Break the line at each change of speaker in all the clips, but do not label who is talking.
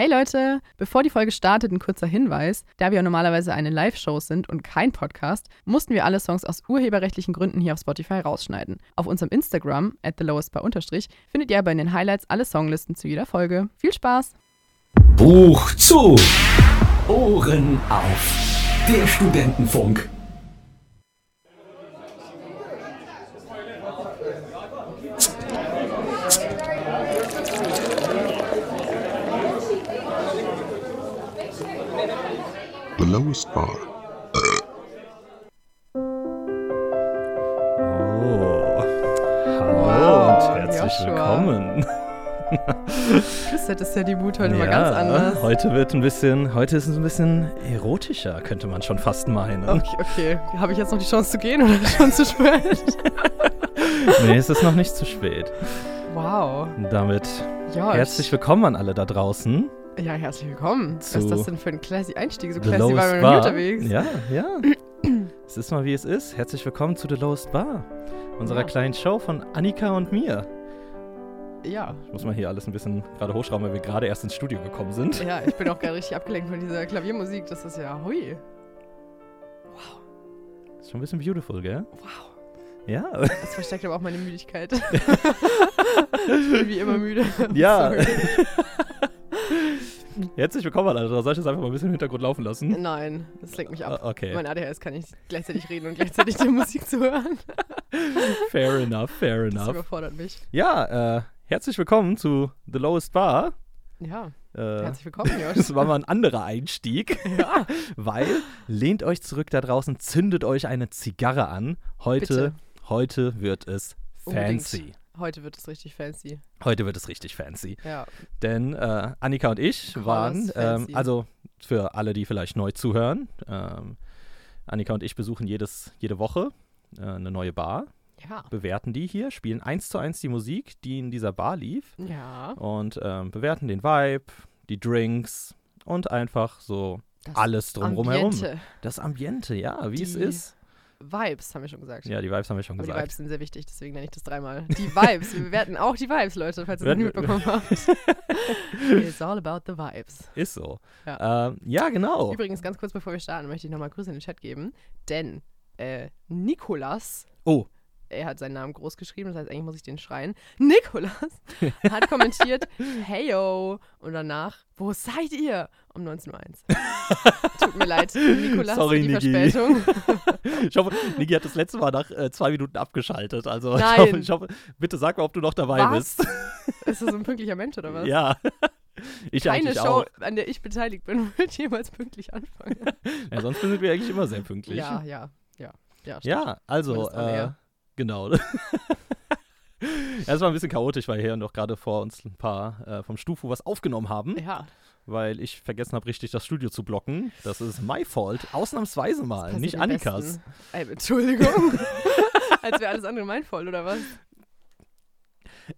Hey Leute, bevor die Folge startet, ein kurzer Hinweis. Da wir normalerweise eine Live-Show sind und kein Podcast, mussten wir alle Songs aus urheberrechtlichen Gründen hier auf Spotify rausschneiden. Auf unserem Instagram, at thelowestbar findet ihr aber in den Highlights alle Songlisten zu jeder Folge. Viel Spaß!
Buch zu! Ohren auf! Der Studentenfunk.
Lowest bar.
Oh, hallo
Wow,
und herzlich
Joshua.
willkommen.
Das ist ja Debüt heute mal ganz anders.
Heute wird ein bisschen, heute ist es ein bisschen erotischer, könnte man schon fast meinen.
Okay, okay. Habe ich jetzt noch die Chance zu gehen oder schon zu spät?
Nee, es ist noch nicht zu spät.
Wow.
Damit
Ja,
herzlich willkommen an alle da draußen.
Ja, herzlich willkommen. Was ist das denn für ein classy Einstieg? So classy waren wir noch nie unterwegs.
Ja, ja. es ist mal wie es ist. Herzlich willkommen zu The Lowest Bar, unserer
Ja.
kleinen Show von Annika und mir.
Ja.
Ich muss mal hier alles ein bisschen gerade hochschrauben, weil wir gerade erst ins Studio gekommen sind.
Ja, ich bin auch gerade richtig abgelenkt von dieser Klaviermusik. Das ist ja hui.
Ist schon ein bisschen beautiful, gell?
Wow.
Ja.
Das versteckt aber auch meine Müdigkeit. ich bin wie immer müde.
Ja. Herzlich willkommen, Alter. Soll ich das einfach mal ein bisschen im Hintergrund laufen lassen?
Nein, das lenkt mich ab.
Ah, Okay,
Mein ADHS kann nicht gleichzeitig reden und gleichzeitig die Musik zuhören.
fair enough, fair
Das
enough.
überfordert mich.
Ja, äh, herzlich willkommen zu The Lowest Bar.
Ja,
Äh,
herzlich willkommen, Josh.
das war mal ein anderer Einstieg,
Ja,
weil lehnt euch zurück da draußen, zündet euch eine Zigarre an. Heute,
Bitte.
heute wird es
Unbedingt. Heute wird es richtig fancy.
Heute wird es richtig fancy.
Ja,
Denn äh, Annika und ich
Call
waren, ähm, also für alle, die vielleicht neu zuhören, ähm, Annika und ich besuchen jedes, jede Woche äh, eine neue Bar,
ja,
bewerten die hier, spielen eins zu eins die Musik, die in dieser Bar lief
ja.
und ähm, bewerten den Vibe, die Drinks und einfach so
Das
alles drumherum. Das Ambiente, ja, wie es
Die
ist.
Vibes, haben wir schon gesagt.
Ja, die Vibes haben wir schon
Aber die
gesagt.
Vibes sind sehr wichtig, deswegen nenne ich das dreimal. Die Vibes. Wir bewerten auch die Vibes, Leute, falls ihr das nicht mitbekommen habt. It's all about the vibes.
Ist so.
Ja.
Ähm, ja genau.
Übrigens, ganz kurz bevor wir starten, möchte ich nochmal Grüße in den Chat geben, denn äh, Nikolas,
Oh,
er hat seinen Namen groß geschrieben, das heißt, eigentlich muss ich den schreien. Nikolas hat kommentiert, hey yo, und danach, wo seid ihr? Um 19.01 Uhr. Tut mir leid, Nikolas,
Sorry,
für die
Niki.
Verspätung.
ich hoffe, Niki hat das letzte Mal nach äh, zwei Minuten abgeschaltet. Also ich
Nein.
hoffe, ich hoffe, bitte sag mal, ob du noch dabei
Was?
bist.
Ist das ein pünktlicher Mensch oder was?
Ja. Ich
Keine Show,
auch.
an der ich beteiligt bin, wird jemals pünktlich anfangen.
Ja, sonst sind wir eigentlich immer sehr pünktlich.
ja, ja, ja. Ja.
Ja, also, äh. Genau. ja, es war ein bisschen chaotisch, weil hier noch gerade vor uns ein paar äh, vom Stufu was aufgenommen haben,
Ja,
weil ich vergessen habe, richtig das Studio zu blocken. Das ist my fault. Ausnahmsweise mal, nicht Annikas.
Ey, Entschuldigung. Als wäre alles andere mein Fault, oder was?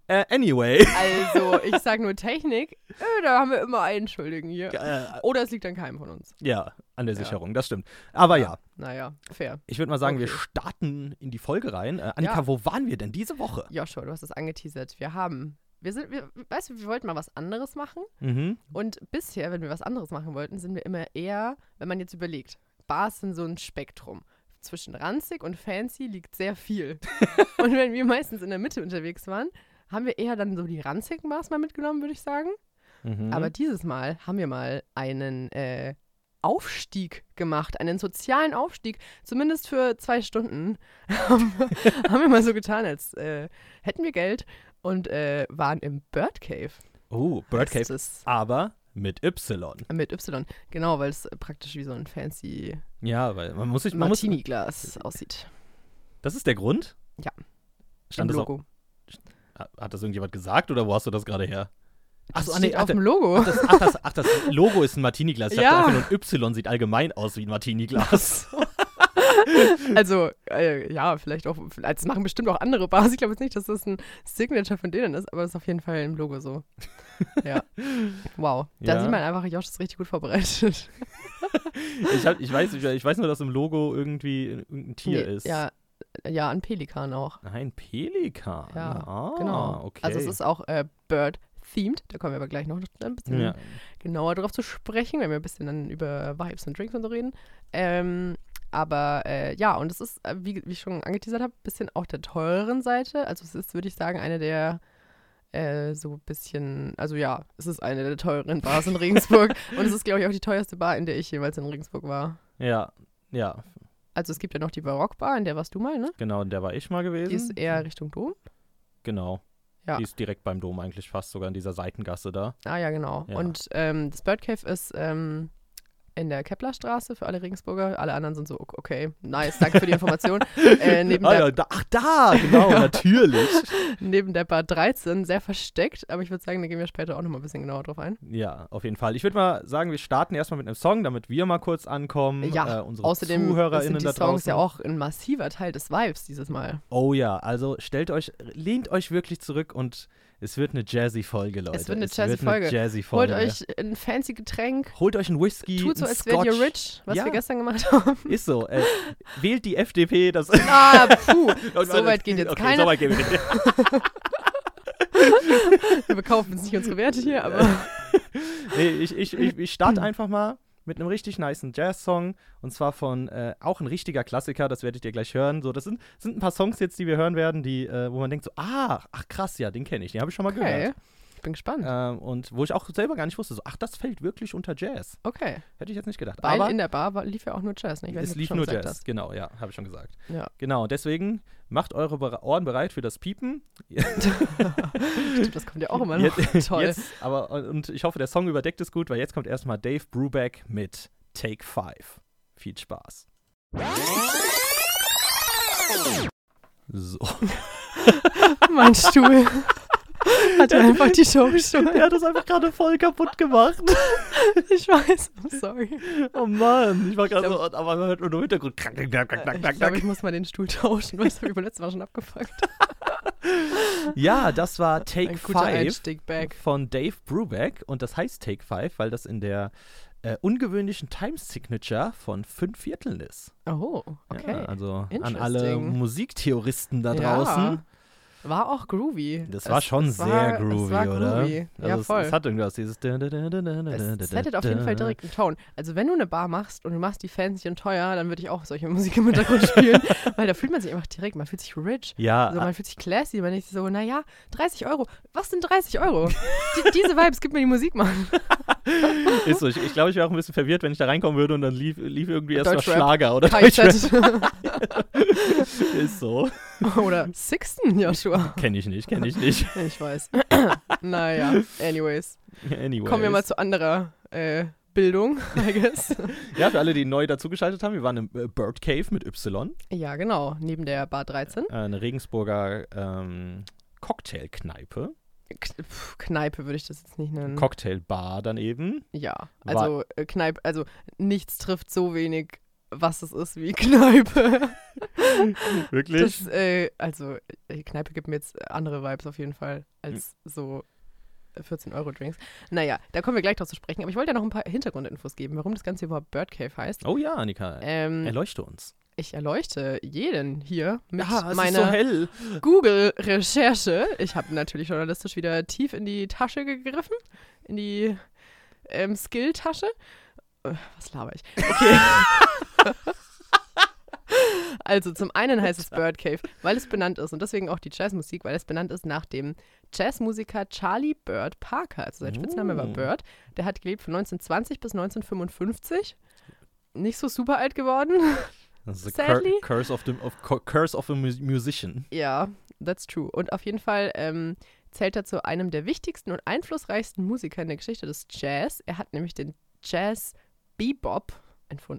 Äh, anyway.
Also, ich sag nur Technik, äh, da haben wir immer einen Schuldigen hier.
äh,
Oder es liegt an keinem von uns.
ja, an der
Ja.
Sicherung, das stimmt. Aber ja,
Naja, fair.
ich würde mal sagen, wir
Okay.
starten in die Folge rein. Äh, Annika,
Ja.
wo waren wir denn diese Woche?
Joshua, du hast es angeteasert. Wir haben, wir sind, wir, weißt du, wir wollten mal was anderes machen.
Mhm.
Und bisher, wenn wir was anderes machen wollten, sind wir immer eher, wenn man jetzt überlegt, Bars sind so ein Spektrum. Zwischen ranzig und fancy liegt sehr viel. und wenn wir meistens in der Mitte unterwegs waren, haben wir eher dann so die ranzigen Bars mal mitgenommen, würde ich sagen.
Mhm.
Aber dieses Mal haben wir mal einen äh, Aufstieg gemacht, einen sozialen Aufstieg, zumindest für zwei Stunden. haben wir- mal so getan, als äh, hätten wir Geld und äh, waren im Bird Cave.
oh, Bird Cave, aber mit Y.
Mit Y, genau, weil es praktisch wie so ein fancy
Ja, weil man muss sich,
Martini-Glas aussieht.
das ist der Grund?
Ja.
Stand
Im
das auch,
Logo.
Hat- das irgendjemand gesagt oder wo hast du das gerade her?
Das
Achso,
steht auf dem Logo.
Ach das, ach, das, ach, das Logo ist ein Martini-Glas. Ich
Ja.
dachte nur, ein Y sieht allgemein aus wie ein Martini-Glas.
Also, äh, ja, vielleicht auch, das machen bestimmt auch andere Bars. Ich glaube jetzt nicht, dass das ein Signature von denen ist, aber das ist auf jeden Fall im Logo so. Ja. Wow. Da
Ja.
sieht man einfach, Josh ist richtig gut vorbereitet.
ich, hab, ich, weiß, ich, ich weiß nur, dass im Logo irgendwie irgendein Tier
Nee,
ist.
Ja, ja, ein Pelikan auch.
Ein Pelikan.
Ja,
ah,
genau.
okay.
Also es ist auch äh, Bird themed. Da kommen wir aber gleich noch ein bisschen
Ja.
genauer drauf zu sprechen, wenn wir ein bisschen dann über Vibes und Drinks und so reden. Ähm, aber äh, ja, und es ist, äh, wie, wie ich schon angeteasert habe, ein bisschen auf der teureren Seite. Also es ist, würde ich sagen, eine der äh, so ein bisschen, also ja, es ist eine der teuren Bars in Regensburg. und es ist, glaube ich, auch die teuerste Bar, in der ich jeweils in Regensburg war.
Ja, ja,
Also es gibt ja noch die Barockbar, in der warst du mal, ne?
genau, in der war ich mal gewesen.
Die ist eher Richtung Dom.
Genau.
Ja.
Die ist direkt beim Dom eigentlich fast, sogar in dieser Seitengasse da.
Ah ja, genau.
Ja.
Und ähm, das Bird Cave ist ähm, in der Keplerstraße für alle Regensburger. Alle anderen sind so, ok- okay, nice, danke für die Information. äh, neben,
Ah, ja, da, ach, da, genau, natürlich.
neben der Bar 13, sehr versteckt, aber ich würde sagen, da gehen wir später auch nochmal ein bisschen genauer drauf ein.
Ja, auf jeden Fall. Ich würde mal sagen, wir starten erstmal mit einem Song, damit wir mal kurz ankommen.
Ja,
äh, unsere
Außerdem
ZuhörerInnen
sind die
da
Songs ja auch ein massiver Teil des Vibes dieses Mal.
Oh ja, also stellt euch, lehnt euch wirklich zurück und es wird eine jazzy Folge, Leute.
Es wird eine jazzy Folge.
jazzy
Holt euch ein fancy Getränk,
Holt euch einen Whisky,
tut so, als wärt ihr rich, was
Ja.
wir gestern gemacht haben.
Ist so. Äh, wählt die FDP. Das
Ah, puh, so weit geht jetzt
okay,
keiner.
So weit gehen wir nicht.
Wir verkaufen jetzt nicht unsere Werte hier, aber
nee, ich, ich, ich, ich starte einfach mal mit einem richtig nicen Jazz-Song. Und zwar von äh, auch ein richtiger Klassiker, das werdet ihr gleich hören. So, das sind, sind ein paar Songs jetzt, die wir hören werden, die, äh, wo man denkt so, ah, ach krass, ja, den kenne ich, den habe ich schon mal
okay.
gehört.
Ich bin gespannt.
Ähm, und wo ich auch selber gar nicht wusste, so, ach, das fällt wirklich unter Jazz.
Okay.
Hätte ich jetzt nicht gedacht.
Weil
Aber
in der Bar war, lief ja auch nur Jazz, ne?
Es
nicht, ob
lief nur Jazz.
hast.
Genau, ja, habe ich schon gesagt.
Ja.
Genau, deswegen macht eure Ohren bereit für das Piepen.
Stimmt, das kommt ja auch immer noch.
Jetzt,
Toll.
Jetzt, aber, und ich hoffe, der Song überdeckt es gut, weil jetzt kommt erstmal Dave Brubeck mit Take 5. Viel Spaß. So.
mein Stuhl. Hat er einfach die Show gestohlen.
Der hat das einfach gerade voll kaputt gemacht.
Ich weiß, I'm sorry.
Oh Mann, ich war gerade
Ich
so, aber man hört nur im Hintergrund. Knack, knack, knack, knack,
Ich
knack,
glaube, ich muss mal den Stuhl tauschen, weil das habe ich beim letzten Mal schon abgefuckt.
Ja, das war Take
Ein guter
5
Einstieg back.
von Dave Brubeck und das heißt Take 5, weil das in der äh, ungewöhnlichen Time Signature von fünf Vierteln ist.
Oh, okay.
Ja, also an alle. Musiktheoristen da
Ja. War auch groovy.
Das
Es-
war schon
es
sehr
war,
groovy,
es war
oder?
Groovy. Ja,
Also es,
voll.
es hat irgendwas, dieses.
Es, es hätte auf jeden Fall direkt einen Ton. Also wenn du eine Bar machst und du machst die fancy und teuer, dann würde ich auch solche Musik im Hintergrund spielen, weil da fühlt man sich einfach direkt, man fühlt sich rich.
Ja,
Also man fühlt sich classy, man denkt so, naja, 30 Euro, was sind 30 Euro? die, diese Vibes, gib mir die Musik, Mann.
ist so. Ich, ich glaube, ich wäre auch ein bisschen verwirrt, wenn ich da reinkommen würde und dann lief, lief irgendwie erst mal
Deutschrap.
Schlager oder Deutschrap. Ist so.
Oder Sixten, Joshua.
Kenne ich nicht, kenne ich nicht.
Ich weiß. naja, anyways.
Anyways.
Kommen wir mal zu anderer äh, Bildung, I guess.
Ja, für alle, die neu dazugeschaltet haben, wir waren im äh, Bird Cave mit Y,
ja, genau, neben der Bar 13.
äh, eine Regensburger ähm, Cocktailkneipe.
Kneipe würde ich das jetzt nicht nennen.
Cocktailbar dann eben.
ja, also äh, Kneipe, also nichts trifft so wenig, was es ist wie Kneipe.
Wirklich?
Das, äh, also äh, Kneipe gibt mir jetzt andere Vibes auf jeden Fall als
Hm.
so 14-Euro-Drinks. Naja, da kommen wir gleich drauf zu sprechen. Aber ich wollte ja noch ein paar Hintergrundinfos geben, warum das Ganze überhaupt Bird Cave heißt.
oh ja, Annika.
Ähm,
Erleuchte uns.
ich erleuchte jeden hier mit
so
meiner
hell.
Google-Recherche. Ich habe natürlich journalistisch wieder tief in die Tasche gegriffen, in die ähm, Skill-Tasche. Äh, Was laber ich? Okay. also zum einen heißt es Bird Cave, weil es benannt ist und deswegen auch die Jazzmusik, weil es benannt ist nach dem Jazzmusiker Charlie Bird Parker. Also sein Spitzname war
Oh.
Bird. Der hat gelebt von 1920 bis 1955. Nicht so super alt geworden.
Das ist
Sadly.
cur curse of the of, cu- curse of a mu musician.
Ja, that's true. Und auf jeden Fall ähm, zählt er zu einem der wichtigsten und einflussreichsten Musiker in der Geschichte des Jazz. Er hat nämlich den Jazz Bebop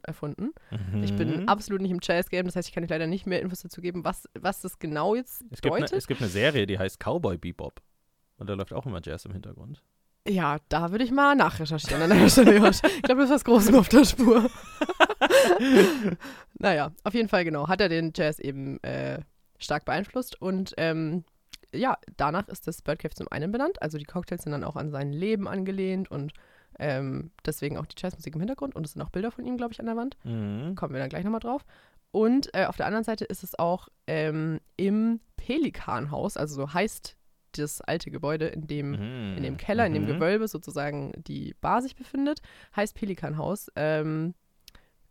erfunden. Ich bin
Mhm.
absolut nicht im Jazz-Game, das heißt, ich kann euch leider nicht mehr Infos dazu geben, was, was das genau jetzt
es, gibt ne,
bedeutet.
es gibt eine Serie, die heißt Cowboy Bebop. Und da läuft auch immer Jazz im Hintergrund.
ja, da würde ich mal nachrecherchieren an der Stelle. Josh. Ich glaube, das ist was Großes auf der Spur. naja, auf jeden Fall genau. Hat er den Jazz eben äh, stark beeinflusst und ähm, ja, danach ist das Bird Cave zum einen benannt. Also die Cocktails sind dann auch an sein Leben angelehnt und ähm, deswegen auch die Jazzmusik im Hintergrund und es sind auch Bilder von ihm, glaube ich, an der Wand.
Mhm.
Kommen wir dann gleich nochmal drauf. Und äh, auf der anderen Seite ist es auch ähm, im Pelikanhaus, also so heißt das alte Gebäude, in dem,
Mhm.
in dem Keller, in dem
Mhm.
Gewölbe sozusagen die Bar sich befindet, heißt Pelikanhaus. Ähm,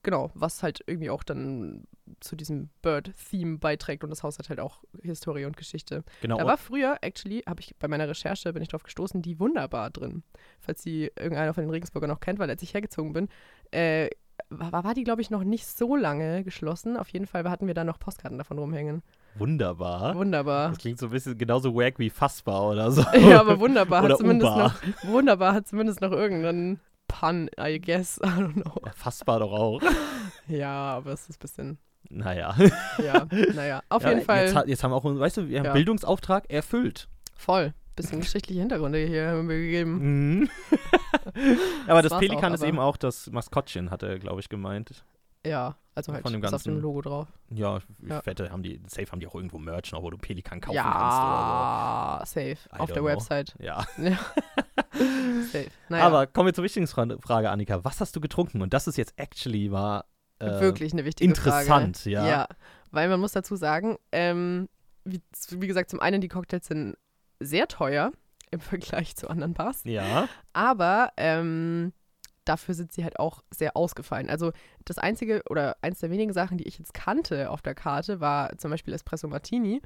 genau, was halt irgendwie auch dann zu diesem Bird-Theme beiträgt und das Haus hat halt auch Historie und Geschichte.
Genau.
Da war früher, actually, habe ich bei meiner Recherche, bin ich drauf gestoßen, die Wunderbar drin. Falls sie irgendeiner von den Regensburger noch kennt, weil als ich hergezogen bin, äh, war, war die, glaube ich, noch nicht so lange geschlossen. Auf jeden Fall hatten wir da noch Postkarten davon rumhängen.
Wunderbar.
Wunderbar.
Das klingt so ein bisschen genauso wack wie fassbar oder so.
Ja, aber wunderbar
Oder
hat zumindest
Uber.
noch wunderbar hat zumindest noch irgendeinen Pun, I guess. I don't know.
Ja, fassbar doch auch.
Ja, aber es ist ein bisschen.
Naja.
Ja, naja. Auf
Ja,
jeden Fall
Jetzt, jetzt haben wir auch, weißt du, wir haben
Ja.
Bildungsauftrag erfüllt.
voll. Bisschen geschichtliche Hintergründe hier haben wir gegeben.
Mhm. aber
Das
das, Pelikan
auch,
ist
aber-
eben auch das Maskottchen, hat er, glaube ich, gemeint.
Ja, also halt
Von dem
ist auf dem
ganzen-
Logo drauf.
Ja, ich
Ja.
wette, haben die, safe haben die auch irgendwo Merch noch, wo du Pelikan kaufen kannst oder
Ja, safe.
I
Auf der
know.
Website.
so. Ja.
Ja. safe. Naja,
Aber kommen wir zur wichtigen Fra- Frage, Annika. Was hast du getrunken? Und das ist jetzt actually mal äh,
wirklich eine wichtige Frage.
interessant, ja.
Ja, weil man muss dazu sagen, ähm, wie, wie gesagt, zum einen die Cocktails sind sehr teuer im Vergleich zu anderen Bars,
Ja.
aber ähm, dafür sind sie halt auch sehr ausgefallen. Also das einzige oder eins der wenigen Sachen, die ich jetzt kannte auf der Karte, war zum Beispiel Espresso Martini.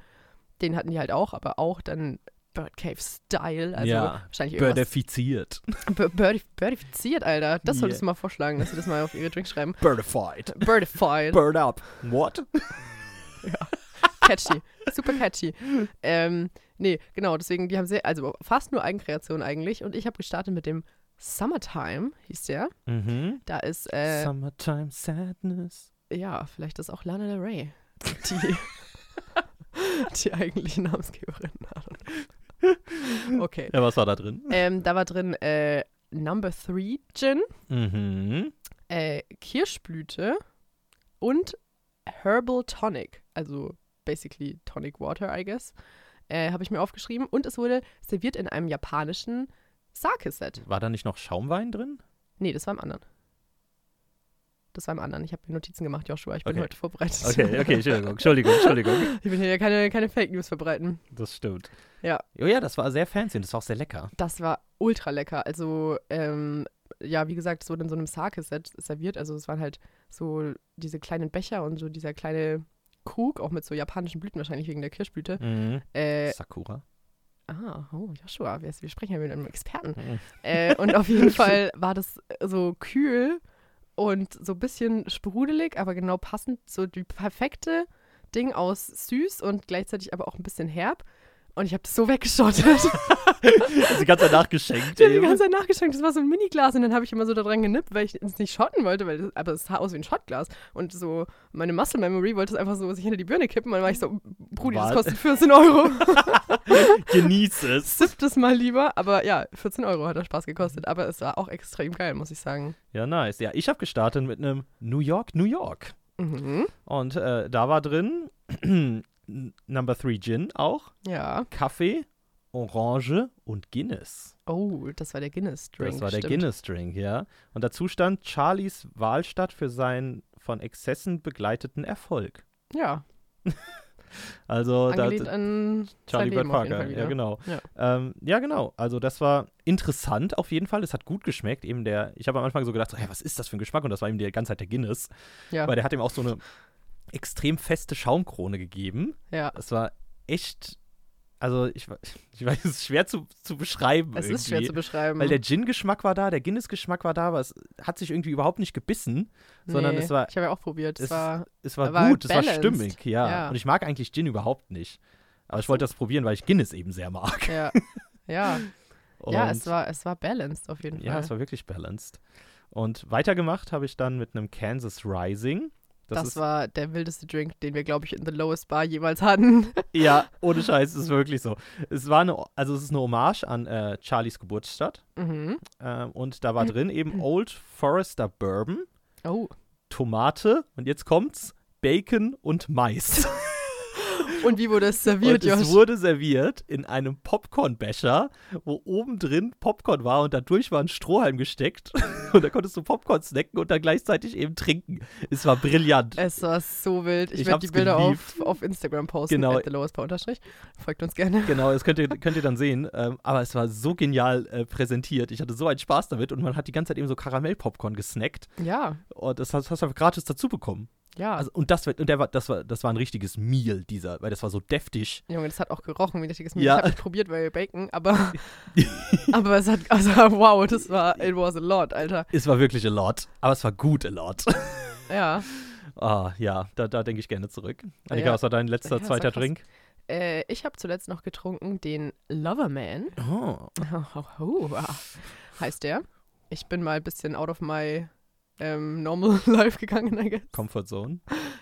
Den hatten die halt auch, aber auch dann Bird Cave Style, also
Ja,
wahrscheinlich
Birdifiziert.
Bir- Birdi- Birdifiziert, Alter. Das
Yeah.
solltest du mal vorschlagen, dass sie das mal auf ihre Drinks schreiben.
Birdified.
Birdified.
Bird up. What?
catchy. Super catchy. Ähm, nee, genau, deswegen, die haben sehr, also fast nur Eigenkreation eigentlich. Und ich habe gestartet mit dem Summertime, hieß der.
Mhm.
Da ist, äh,
Summertime Sadness.
ja, vielleicht ist auch Lana Del Rey die, die eigentliche Namensgeberin. okay.
Ja, was war da drin?
Ähm, da war drin äh, Number 3 Gin,
Mhm.
äh, Kirschblüte und Herbal Tonic. Also basically Tonic Water, I guess. Äh, Habe ich mir aufgeschrieben. Und es wurde serviert in einem japanischen Sake-Set.
War da nicht noch Schaumwein drin?
Nee, das war im anderen. Das war im anderen. Ich habe mir Notizen gemacht, Joshua. Ich bin
Okay.
heute vorbereitet.
Okay, okay, Entschuldigung, Entschuldigung, Entschuldigung.
Ich will hier keine, keine Fake News verbreiten.
Das stimmt.
Ja.
Oh ja, das war sehr fancy und das war auch sehr lecker.
Das war ultra lecker. Also, ähm, ja, wie gesagt, es wurde in so einem Sake-Set serviert. Also, es waren halt so diese kleinen Becher und so dieser kleine Krug, auch mit so japanischen Blüten, wahrscheinlich wegen der Kirschblüte.
Mhm.
Äh,
Sakura.
Ah, oh, Joshua, wir, wir sprechen ja mit einem Experten.
Mhm.
Äh, und auf jeden Fall war das so kühl und so ein bisschen sprudelig, aber genau passend, so die perfekte Ding aus süß und gleichzeitig aber auch ein bisschen herb. Und ich habe das so weggeschottet.
Hast die ganze Zeit nachgeschenkt.
Ich habe die ganze Zeit nachgeschenkt. Das war so ein Miniglas und dann habe ich immer so da dran genippt, weil ich es nicht schotten wollte, weil das, aber es sah aus wie ein Schottglas. Und so meine Muscle Memory wollte es einfach so sich hinter die Birne kippen. Und dann war ich so, Brudi, das kostet 14 Euro.
Genieß es.
Sipp das mal lieber. Aber ja, 14 Euro hat das Spaß gekostet. Aber es war auch extrem geil, muss ich sagen.
Ja, nice. Ja, ich habe gestartet mit einem New York, New York.
Mhm.
Und äh, da war drin Number 3 Gin auch,
Ja.
Kaffee, Orange und Guinness.
Oh, das war der Guinness-Drink.
Das war der. Guinness-Drink, ja. Und dazu stand Charlies Wahlstatt für seinen von Exzessen begleiteten Erfolg.
Ja,
Also da, Charlie Bird Parker, ja genau.
Ja.
Ähm, ja, genau. Also das war interessant auf jeden Fall. Es hat gut geschmeckt. Eben der, ich habe am Anfang so gedacht, so, hey, was ist das für ein Geschmack? Und das war ihm die ganze Zeit der Guinness.
Ja,
Weil der hat ihm auch so eine extrem feste Schaumkrone gegeben.
ja.
Es war echt, also ich, ich weiß, es ist schwer zu, zu beschreiben
Es ist schwer zu beschreiben.
Weil der Gin-Geschmack war da, der Guinness-Geschmack war da, aber es hat sich irgendwie überhaupt nicht gebissen, sondern
Nee,
es war,
Ich habe ja auch probiert. Es
es-
war.
es war
war
gut, es war
balanced.
stimmig, ja.
Ja.
Und ich mag eigentlich Gin überhaupt nicht. Aber ich wollte das probieren, weil ich Guinness eben sehr mag.
Ja. Ja,
Und
ja es, war, es war balanced auf jeden
ja,
Fall.
es war wirklich balanced. Und weitergemacht habe ich dann mit einem Kansas Rising.
Das,
ist,
war der wildeste Drink, den wir, glaube ich, in The Lowest Bar jemals hatten.
Ja, ohne Scheiß, es ist wirklich so. Es war eine, also es ist eine Hommage an äh, Charlies Geburtsstadt.
mhm.
Ähm, und da war drin eben Old Forester Bourbon,
Oh.
Tomate und jetzt kommt's, Bacon und Mais.
Und wie wurde es serviert,
und es
Josh?
wurde serviert in einem Popcornbecher, wo oben drin Popcorn war und dadurch war ein Strohhalm gesteckt. Und da konntest du Popcorn snacken und dann gleichzeitig eben trinken. Es war brillant.
Es war so wild. Ich,
Ich
werde die Bilder auf, auf Instagram posten.
Genau.
Folgt uns gerne.
Genau, das könnt ihr, könnt ihr dann sehen. Ähm, aber es war so genial äh, präsentiert. Ich hatte so einen Spaß damit und man hat die ganze Zeit eben so Karamellpopcorn gesnackt.
Ja,
Und das hast, hast du einfach gratis dazu bekommen.
Ja.
Also, und das, und der war, das, war, das war ein richtiges Meal, dieser, weil das war so deftig.
Junge, das hat auch gerochen wie ein richtiges Mehl.
Ja.
Ich habe nicht probiert, weil Bacon, aber, aber es hat, also wow, das war, it was a lot, Alter.
Es war wirklich a lot, aber es war gut a lot.
Ja.
Ah, ja, da, da denke ich gerne zurück. Annika,
Ja.
was war dein letzter,
Ja,
zweiter. Drink?
Äh, ich habe zuletzt noch getrunken den Loverman.
Oh.
Oh, heißt der. Ich bin mal ein bisschen out of my ähm, normal life gegangen, I guess.
Comfort Zone.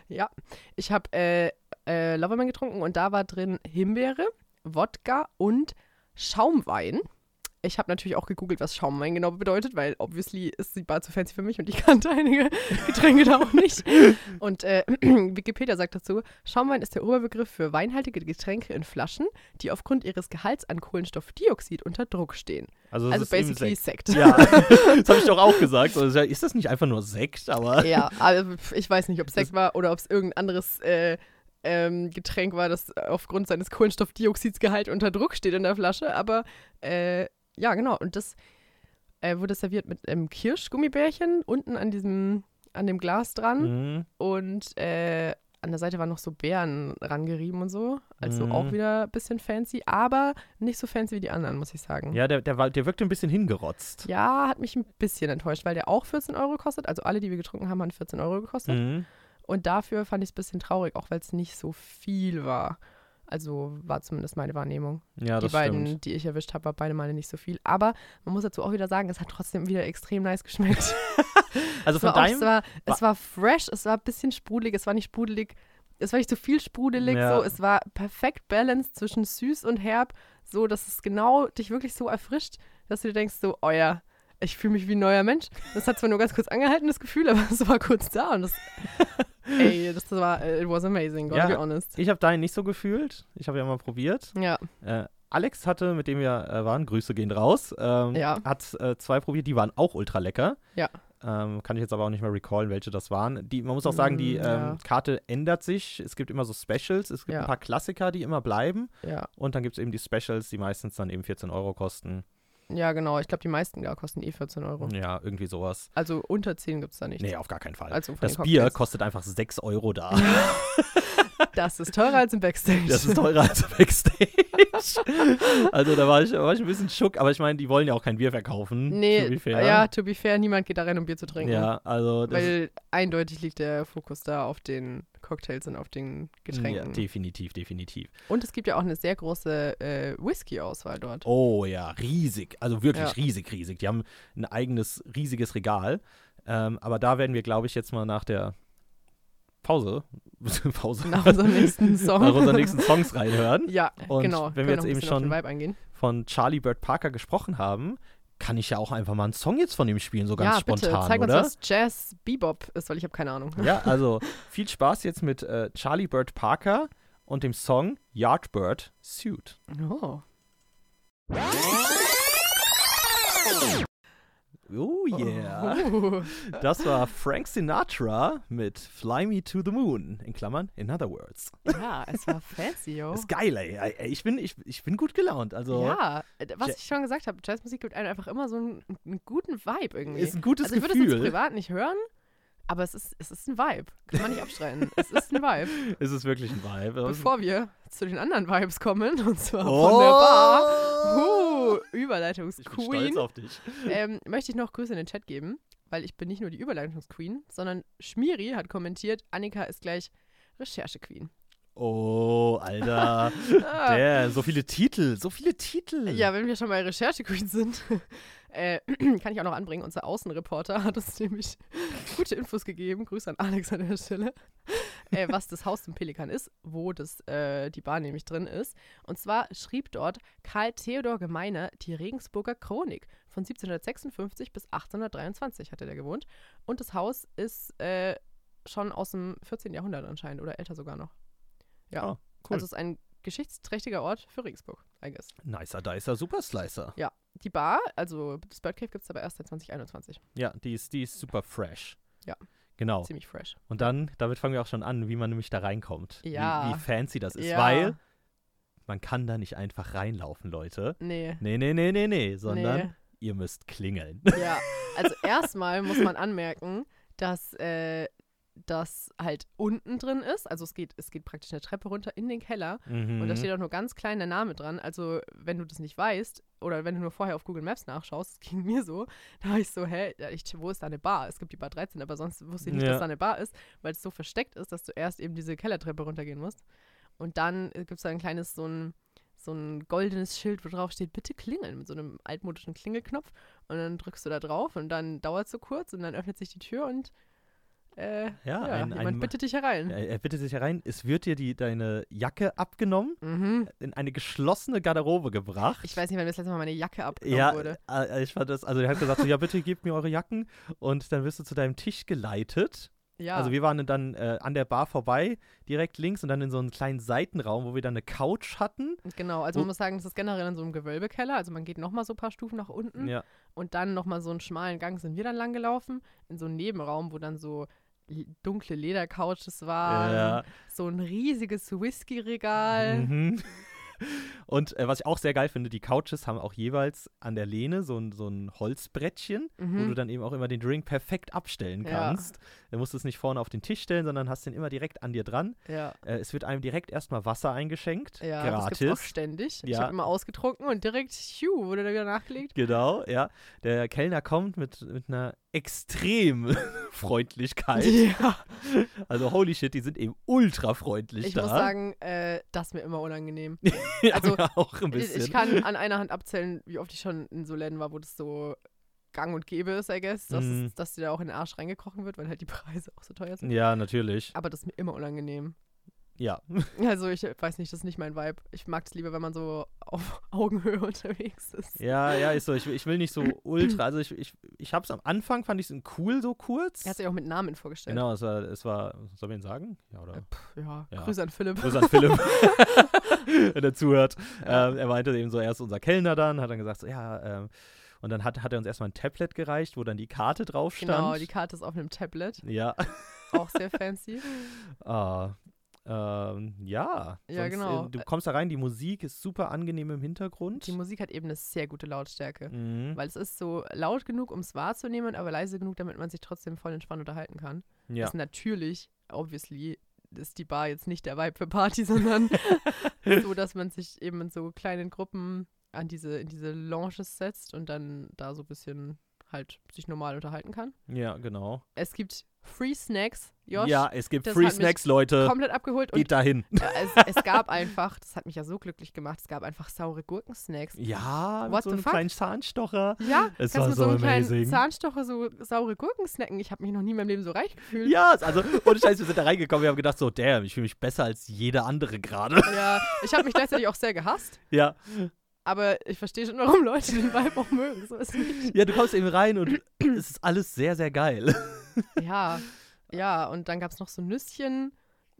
Ja, ich habe äh, äh, Loverman getrunken und da war drin Himbeere, Wodka und Schaumwein. Ich habe natürlich auch gegoogelt, was Schaumwein genau bedeutet, weil obviously ist die Bar zu fancy für mich und ich kannte einige Getränke da auch nicht. Und äh, Wikipedia sagt dazu, Schaumwein ist der Oberbegriff für weinhaltige Getränke in Flaschen, die aufgrund ihres Gehalts an Kohlenstoffdioxid unter Druck stehen.
Also,
Also basically
Sekt.
Sekt.
Ja, das habe ich doch auch gesagt. Also, ist das nicht einfach nur Sekt, aber.
Ja, aber ich weiß nicht, ob es Sekt war oder ob es irgendein anderes äh, ähm, Getränk war, das aufgrund seines Kohlenstoffdioxidsgehalt unter Druck steht in der Flasche. Aber äh, ja, genau. Und das äh, wurde serviert mit einem Kirschgummibärchen unten an diesem, an dem Glas dran.
Mhm.
Und äh, an der Seite waren noch so Beeren rangerieben und so. Also
Mhm.
auch wieder ein bisschen fancy, aber nicht so fancy wie die anderen, muss ich sagen.
Ja, der, der, der wirkte ein bisschen hingerotzt.
Ja, hat mich ein bisschen enttäuscht, weil der auch 14 Euro kostet. Also alle, die wir getrunken haben, haben 14 Euro gekostet.
Mhm.
Und dafür fand ich es ein bisschen traurig, auch weil es nicht so viel war. Also war zumindest meine Wahrnehmung.
Ja,
die
das
beiden,
stimmt.
die ich erwischt habe, war beide Male nicht so viel. Aber man muss dazu auch wieder sagen, es hat trotzdem wieder extrem nice geschmeckt.
Also
es,
von
war auch,
deinem.
es, war, es war fresh, es war ein bisschen sprudelig, es war nicht sprudelig, es war nicht zu viel sprudelig.
Ja.
So, es war perfekt balanced zwischen süß und herb, so dass es genau dich wirklich so erfrischt, dass du dir denkst, so, oh ja, ich fühle mich wie ein neuer Mensch. Das hat zwar nur ganz kurz angehalten, das Gefühl, aber es war kurz da und das, ey, das war, it was amazing, gotta
Ja.
be honest.
ich habe deinen nicht so gefühlt. Ich habe ja mal probiert.
Ja,
Äh, Alex hatte, mit dem wir äh, waren, Grüße gehen raus, ähm,
Ja.
hat äh, zwei probiert, die waren auch ultra lecker.
Ja.
Ähm, kann ich jetzt aber auch nicht mehr recallen, welche das waren. Die, man muss auch sagen, die
Mm, ja.
ähm, Karte ändert sich. Es gibt immer so Specials, es gibt
Ja.
ein paar Klassiker, die immer bleiben.
ja,
Und dann gibt es eben die Specials, die meistens dann eben 14 Euro kosten.
Ja, genau. Ich glaube, die meisten da kosten eh 14 Euro.
Ja, irgendwie sowas.
Also unter 10 gibt es da nicht.
Nee, auf gar keinen Fall.
Also
das Bier kostet einfach 6 Euro da.
Das ist teurer als im Backstage.
Das ist teurer als Backstage. also da war ich, war ich ein bisschen schock, aber ich meine, die wollen ja auch kein Bier verkaufen.
Nee,
to be fair.
ja, to be fair, niemand geht da rein, um Bier zu trinken.
Ja, also
Weil eindeutig liegt der Fokus da auf den Cocktails und auf den
ja,
Getränken.
definitiv, definitiv.
und es gibt ja auch eine sehr große äh, Whisky-Auswahl dort.
Oh ja, riesig. Also wirklich
Ja.
riesig, riesig. Die haben ein eigenes, riesiges Regal. Ähm, aber da werden wir, glaube ich, jetzt mal nach der Pause, Pause,
Nach unserem nächsten Song.
nach unseren nächsten Songs reinhören.
ja,
Und
genau.
wenn wir jetzt eben schon-. Von Charlie Bird Parker gesprochen haben, kann ich ja auch einfach mal einen Song jetzt von ihm spielen, so ganz
ja,
spontan,
bitte, zeig
oder?
uns, was Jazz Bebop ist, weil ich habe keine Ahnung.
Ja, also viel Spaß jetzt mit äh, Charlie Bird Parker und dem Song Yardbird Suit.
Oh.
Oh yeah.
Uh.
Das war Frank Sinatra mit Fly Me to the Moon. In Klammern, in other words.
Ja, es war fancy, yo.
Ist geil, ey. Ich bin, ich, ich bin gut gelaunt. Also,
Ja, was ich schon gesagt habe, Jazzmusik gibt einem einfach immer so einen, einen guten Vibe irgendwie.
ist ein gutes
also ich würde es jetzt
Gefühl.
privat nicht hören, aber es ist, es ist ein Vibe. Kann man nicht abstreiten. es ist ein Vibe.
Es ist wirklich ein Vibe.
Bevor wir zu den anderen Vibes kommen, und zwar
oh,
von der Bar, uh,
Ich bin
Überleitungsqueen,
stolz auf dich.
ähm, möchte ich noch Grüße in den Chat geben, weil ich bin nicht nur die Überleitungsqueen, sondern Schmiri hat kommentiert, Annika ist gleich Recherchequeen.
Oh, Alter.
Ah.
Der, so viele Titel, so viele Titel.
Ja, wenn wir schon bei Recherchequeen sind, äh, kann ich auch noch anbringen. Unser Außenreporter hat uns nämlich gute Infos gegeben. Grüße an Alex an der Stelle. Äh, was das Haus zum Pelikan ist, wo das, äh, die Bar nämlich drin ist. Und zwar schrieb dort Karl Theodor Gemeiner die Regensburger Chronik. Von 1756 bis 1823 hatte der gewohnt. Und das Haus ist äh, schon aus dem 14. Jahrhundert anscheinend oder älter sogar noch. Ja.
Ah, Cool.
Also es ist ein geschichtsträchtiger Ort für Regensburg, I guess.
Nicer Dicer Super Slicer.
Die Bar, also das Bird Cave gibt es aber erst seit 2021.
Ja, die ist, die ist super fresh.
Ja.
Genau.
Ziemlich fresh.
Und dann, damit fangen wir auch schon an, wie man nämlich da reinkommt.
Ja.
Wie, wie fancy das ist.
Ja.
Weil man kann da nicht einfach reinlaufen, Leute.
Nee.
Nee, nee, nee, nee, nee, sondern
Nee.
ihr müsst klingeln.
Ja, also erstmal muss man anmerken, dass äh, das halt unten drin ist. Also es geht, es geht praktisch eine Treppe runter in den Keller und da
Mhm.
steht auch nur ganz klein der Name dran. Also wenn du das nicht weißt oder wenn du nur vorher auf Google Maps nachschaust, das ging mir so, da war ich so, hä, ich, wo ist da eine Bar? Es gibt die Bar 13, aber sonst wusste ich nicht,
Ja.
dass da eine Bar ist, weil es so versteckt ist, dass du erst eben diese Kellertreppe runtergehen musst. Und dann gibt es da ein kleines, so ein, so ein goldenes Schild, wo drauf steht, bitte klingeln, mit so einem altmodischen Klingelknopf. Und dann drückst du da drauf und dann dauert es so kurz und dann öffnet sich die Tür und äh,
Ja,
ja,
ein-
jemand
ein-
bittet dich herein.
Er, bittet sich herein. Es wird dir die, deine Jacke abgenommen,
Mhm.
in eine geschlossene Garderobe gebracht.
Ich weiß nicht, wann das letzte Mal meine Jacke abgenommen
ja,
wurde.
äh, ich fand das, also er hat gesagt, so, ja bitte gebt mir eure Jacken und dann wirst du zu deinem Tisch geleitet.
Ja.
Also wir waren dann äh, an der Bar vorbei, direkt links und dann in so einen kleinen Seitenraum, wo wir dann eine Couch hatten.
Genau, also man muss sagen, das ist generell in so einem Gewölbekeller. Also man geht nochmal so ein paar Stufen nach unten
Ja.
und dann nochmal so einen schmalen Gang sind wir dann lang gelaufen. In so einem Nebenraum, wo dann so dunkle Ledercouches waren.
Ja.
So ein riesiges Whisky-Regal.
Mhm. Und äh, was ich auch sehr geil finde, die Couches haben auch jeweils an der Lehne so ein, so ein Holzbrettchen, wo
Mhm.
du dann eben auch immer den Drink perfekt abstellen kannst. Du musst es nicht vorne auf den Tisch stellen, sondern hast den immer direkt an dir dran.
Ja.
Äh, es wird einem direkt erstmal Wasser eingeschenkt,
Ja, das gibt's auch
gratis.
ständig. Ich
Ja.
habe immer ausgetrunken und direkt, hiu, wurde da wieder nachgelegt.
Genau, ja. Der Kellner kommt mit, mit einer extrem Freundlichkeit.
Ja.
Also holy shit, die sind eben ultra freundlich
Ich
da.
muss sagen, äh, das ist mir immer unangenehm.
ja,
also,
auch ein
Ich-
bisschen.
Ich kann an einer Hand abzählen, wie oft ich schon in so Läden war, wo das so gang und gäbe ist, I guess, dass, es, dass dir da auch in den Arsch reingekrochen wird, weil halt die Preise auch so teuer sind.
ja, natürlich.
Aber das ist mir immer unangenehm.
Ja.
Also ich weiß nicht, das ist nicht mein Vibe. Ich mag es lieber, wenn man so auf Augenhöhe unterwegs ist.
Ja, ja, ist so. Ich, ich will nicht so ultra. Also ich, ich, ich hab's am Anfang, fand ich es cool so kurz.
Er hat sich auch mit Namen vorgestellt.
Genau, es war, es war, sollen wir ihn sagen? Ja, oder?
Pff, ja,
Ja.
Grüße an Philipp.
Grüße an Philipp, wenn er zuhört. Ähm, er meinte eben so, er ist unser Kellner dann, hat dann gesagt, so, ja, ähm, und dann hat, hat er uns erstmal ein Tablet gereicht, wo dann die Karte drauf stand.
Genau, die Karte ist auf einem Tablet.
ja.
Auch sehr fancy.
Ah, ähm, ja.
Ja,
Sonst,
genau.
äh, du kommst da rein, die Musik ist super angenehm im Hintergrund.
Die Musik hat eben eine sehr gute Lautstärke.
Mhm.
Weil es ist so laut genug, um es wahrzunehmen, aber leise genug, damit man sich trotzdem voll entspannt unterhalten kann.
Ja.
Das ist natürlich, obviously, ist die Bar jetzt nicht der Vibe für Party, sondern so, dass man sich eben in so kleinen Gruppen an diese, in diese Lounges setzt und dann da so ein bisschen halt sich normal unterhalten kann.
ja, genau.
Es gibt Free Snacks, Josh,
ja, es gibt Free Snacks, Leute.
komplett abgeholt und
Geht dahin.
es, es gab einfach, das hat mich ja so glücklich gemacht, es gab einfach saure Gurkensnacks.
Ja,
What
so
fuck?
kleinen Zahnstocher.
Ja,
Es war
so
so
kleinen
amazing.
Zahnstocher so saure Gurken snacken. Ich habe mich noch nie in meinem Leben so reich gefühlt.
Ja, also, ohne Scheiß, wir sind da reingekommen, wir haben gedacht so, damn, ich fühle mich besser als jeder andere gerade.
Ja, ich habe mich gleichzeitig auch sehr gehasst,
ja.
Aber ich verstehe schon, warum Leute den Vibe auch mögen. So
ja, du kommst eben rein und es ist alles sehr, sehr geil.
Ja, ja, und dann gab es noch so Nüsschen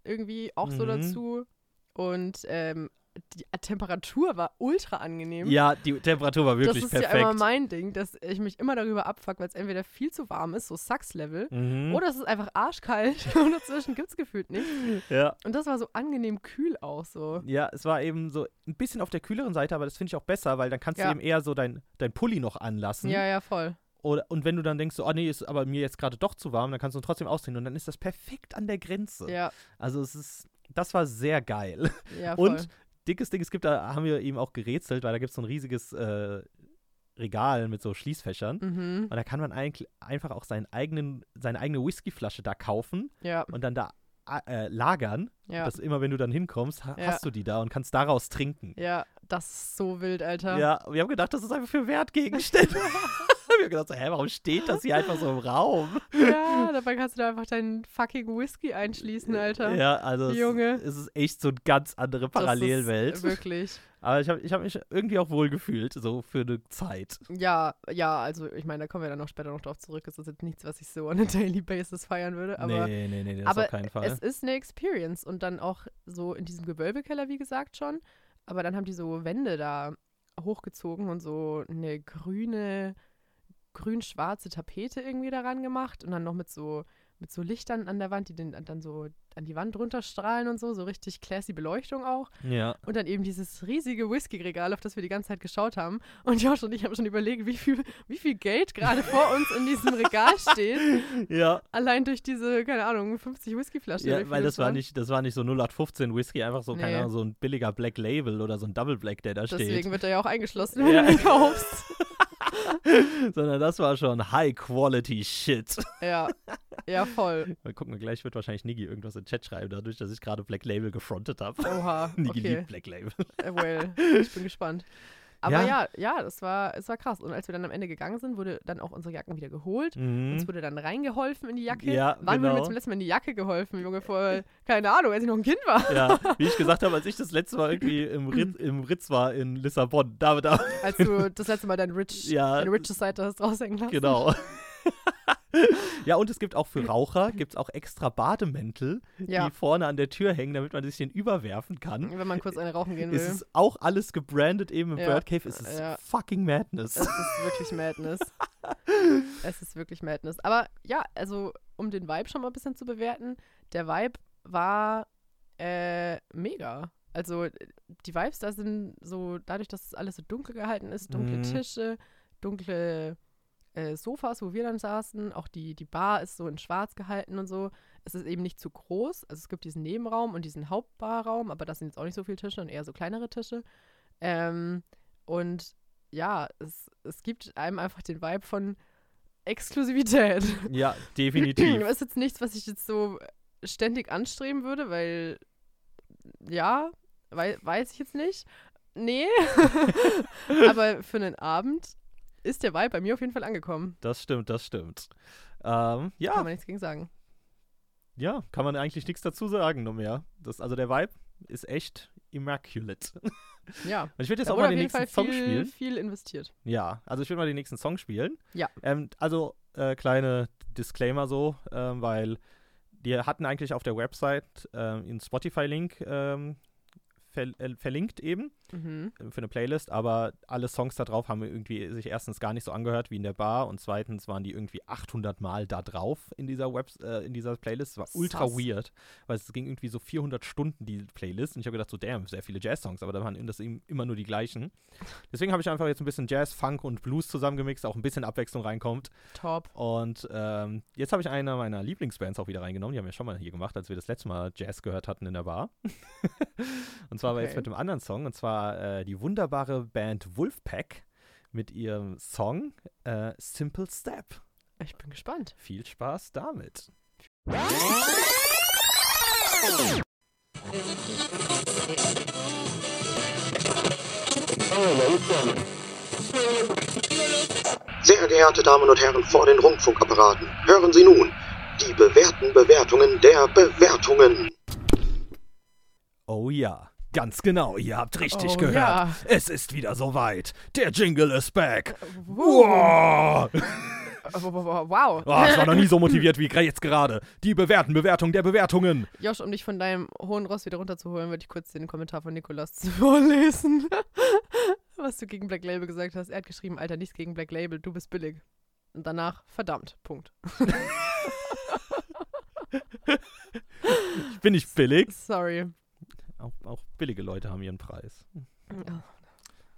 irgendwie auch so
Mhm.
dazu. Und ähm, die Temperatur war ultra angenehm.
ja, die Temperatur war wirklich
das ist
perfekt.
ja immer mein Ding, dass ich mich immer darüber abfuck, weil es entweder viel zu warm ist, so Sachs-Level,
mhm.
oder es ist einfach arschkalt und dazwischen gibt es gefühlt nicht.
ja.
Und das war so angenehm kühl auch so.
Ja, es war eben so ein bisschen auf der kühleren Seite, aber das finde ich auch besser, weil dann kannst
Ja.
du eben eher so dein, dein Pulli noch anlassen.
Ja, ja, voll.
Oder, und wenn du dann denkst, so, oh nee, ist aber mir jetzt gerade doch zu warm, dann kannst du ihn trotzdem ausziehen und dann ist das perfekt an der Grenze.
Ja,
Also es ist, das war sehr geil.
ja, voll.
Und dickes Ding, es gibt, da haben wir eben auch gerätselt, weil da gibt es so ein riesiges äh, Regal mit so Schließfächern.
mhm.
Und da kann man eigentlich einfach auch seinen eigenen, seine eigene Whiskyflasche da kaufen
Ja,
und dann da äh, lagern.
ja.
Dass immer, wenn du dann hinkommst, ha
Ja.
hast du die da und kannst daraus trinken.
Ja, das ist so wild, Alter.
Ja, wir haben gedacht, das ist einfach für Wertgegenstände. ich hab gedacht, so, hä, warum steht das hier einfach so im Raum?
Ja, dabei kannst du da einfach deinen fucking Whisky einschließen, Alter.
Ja, also es-
Junge.
es ist echt so eine ganz andere Parallelwelt.
Wirklich.
Aber ich habe ich hab mich irgendwie auch wohl gefühlt, so für eine Zeit.
Ja, ja, also ich meine, da kommen wir dann noch später noch drauf zurück. Es ist jetzt nichts, was ich so on a daily basis feiern würde. Aber,
nee, nee, nee, nee, das
aber
auf keinen Fall.
es ist eine Experience. Und dann auch so in diesem Gewölbekeller, wie gesagt, schon. Aber dann haben die so Wände da hochgezogen und so eine grüne, grün-schwarze Tapete irgendwie daran gemacht. Und dann noch mit so, mit so Lichtern an der Wand, die den dann so an die Wand runterstrahlen und so. So richtig classy Beleuchtung auch.
ja.
Und dann eben dieses riesige Whisky-Regal, auf das wir die ganze Zeit geschaut haben. Und Josh und ich haben schon überlegt, wie viel, wie viel Geld gerade vor uns in diesem Regal steht.
Ja,
Allein durch diese, keine Ahnung, 50 Whiskyflaschen.
ja weil das war nicht, das war nicht so 0815 Whisky, einfach so, keine
Nee.
Ahnung, so ein billiger Black Label oder so ein Double Black, der da
Deswegen
steht.
wird er ja auch eingeschlossen, wenn
Ja.
du ihn kaufst.
Sondern das war schon High-Quality Shit.
Ja, ja, voll.
Mal gucken, gleich wird wahrscheinlich Niggi irgendwas in den Chat schreiben, dadurch, dass ich gerade Black Label gefrontet habe.
Oha,
Niggi
okay.
liebt Black Label.
Äh, Well, ich bin gespannt. Aber
Ja.
ja, ja, das war, es war krass. Und als wir dann am Ende gegangen sind, wurde dann auch unsere Jacken wieder geholt.
Mhm.
Uns wurde dann reingeholfen in die Jacke.
Ja,
Wann wurde mir
genau.
zum letzten Mal in die Jacke geholfen, Junge? Vor, keine Ahnung, als ich noch ein Kind war.
Ja, wie ich gesagt habe, als ich das letzte Mal irgendwie im, Ritz, im Ritz war in Lissabon, da, da
Als du das letzte Mal dein Rich,
Ja.
deine riches Seite hast raushängen lassen.
genau. ja, und es gibt auch für Raucher gibt's auch extra Bademäntel,
Ja.
die vorne an der Tür hängen, damit man sich den überwerfen kann.
Wenn man kurz eine rauchen gehen will.
Es ist auch alles gebrandet eben im
Ja,
Bird Cave. Es ist
ja.
fucking Madness.
Es ist wirklich Madness. es ist wirklich Madness. Aber ja, also um den Vibe schon mal ein bisschen zu bewerten, der Vibe war äh, mega. Also die Vibes da sind so, dadurch, dass es alles so dunkel gehalten ist, dunkle
Mhm.
Tische, dunkle äh, Sofas, wo wir dann saßen, auch die, die Bar ist so in schwarz gehalten und so. Es ist eben nicht zu groß. Also es gibt diesen Nebenraum und diesen Hauptbarraum, aber das sind jetzt auch nicht so viele Tische und eher so kleinere Tische. Ähm, und ja, es, es gibt einem einfach den Vibe von Exklusivität.
ja, definitiv.
Das ist jetzt nichts, was ich jetzt so ständig anstreben würde, weil ja, wei weiß ich jetzt nicht. Nee. Aber für einen Abend ist der Vibe bei mir auf jeden Fall angekommen.
Das stimmt, das stimmt. Ähm, ja,
Kann man nichts gegen sagen.
ja, kann man eigentlich nichts dazu sagen, nur mehr. Das, also der Vibe ist echt immaculate.
Ja.
Und ich würde jetzt auch mal den
jeden Fall
nächsten Song
viel,
spielen.
viel investiert.
Ja, also ich würde mal den nächsten Song spielen.
Ja.
Ähm, also, äh, kleine Disclaimer so, ähm, weil die hatten eigentlich auf der Website ähm, einen Spotify-Link ähm, ver äh, verlinkt eben
Mhm.
äh, für eine Playlist, aber alle Songs da drauf haben irgendwie sich erstens gar nicht so angehört wie in der Bar und zweitens waren die irgendwie 800 Mal da drauf in dieser Web äh, in dieser Playlist. Es war ultra
Sass.
weird, weil es ging irgendwie so 400 Stunden die Playlist und ich habe gedacht so damn, sehr viele Jazz-Songs, aber da waren das eben immer nur die gleichen. Deswegen habe ich einfach jetzt ein bisschen Jazz, Funk und Blues zusammengemixt, auch ein bisschen Abwechslung reinkommt.
Top.
Und ähm, jetzt habe ich eine meiner Lieblingsbands auch wieder reingenommen. Die haben wir schon mal hier gemacht, als wir das letzte Mal Jazz gehört hatten in der Bar. und zwar aber jetzt
Okay.
mit einem anderen Song. Und zwar äh, die wunderbare Band Wolfpack mit ihrem Song äh, Simple Step.
Ich bin gespannt.
Viel Spaß damit.
Sehr geehrte Damen und Herren vor den Rundfunkapparaten, hören Sie nun die bewährten Bewertungen der Bewertungen.
Oh ja. Ganz genau, ihr habt richtig
Oh
gehört.
ja.
Es ist wieder soweit. Der Jingle ist back.
Wow.
Wow. Oh, ich war noch nie so motiviert wie jetzt gerade. Die bewährten Bewertungen der Bewertungen.
Josh, um dich von deinem hohen Ross wieder runterzuholen, würde ich kurz den Kommentar von Nikolas vorlesen. Was du gegen Black Label gesagt hast. Er hat geschrieben, Alter, nichts gegen Black Label, du bist billig. Und danach, verdammt, Punkt.
Bin ich billig?
Sorry.
Auch, auch billige Leute haben ihren Preis.
Ja.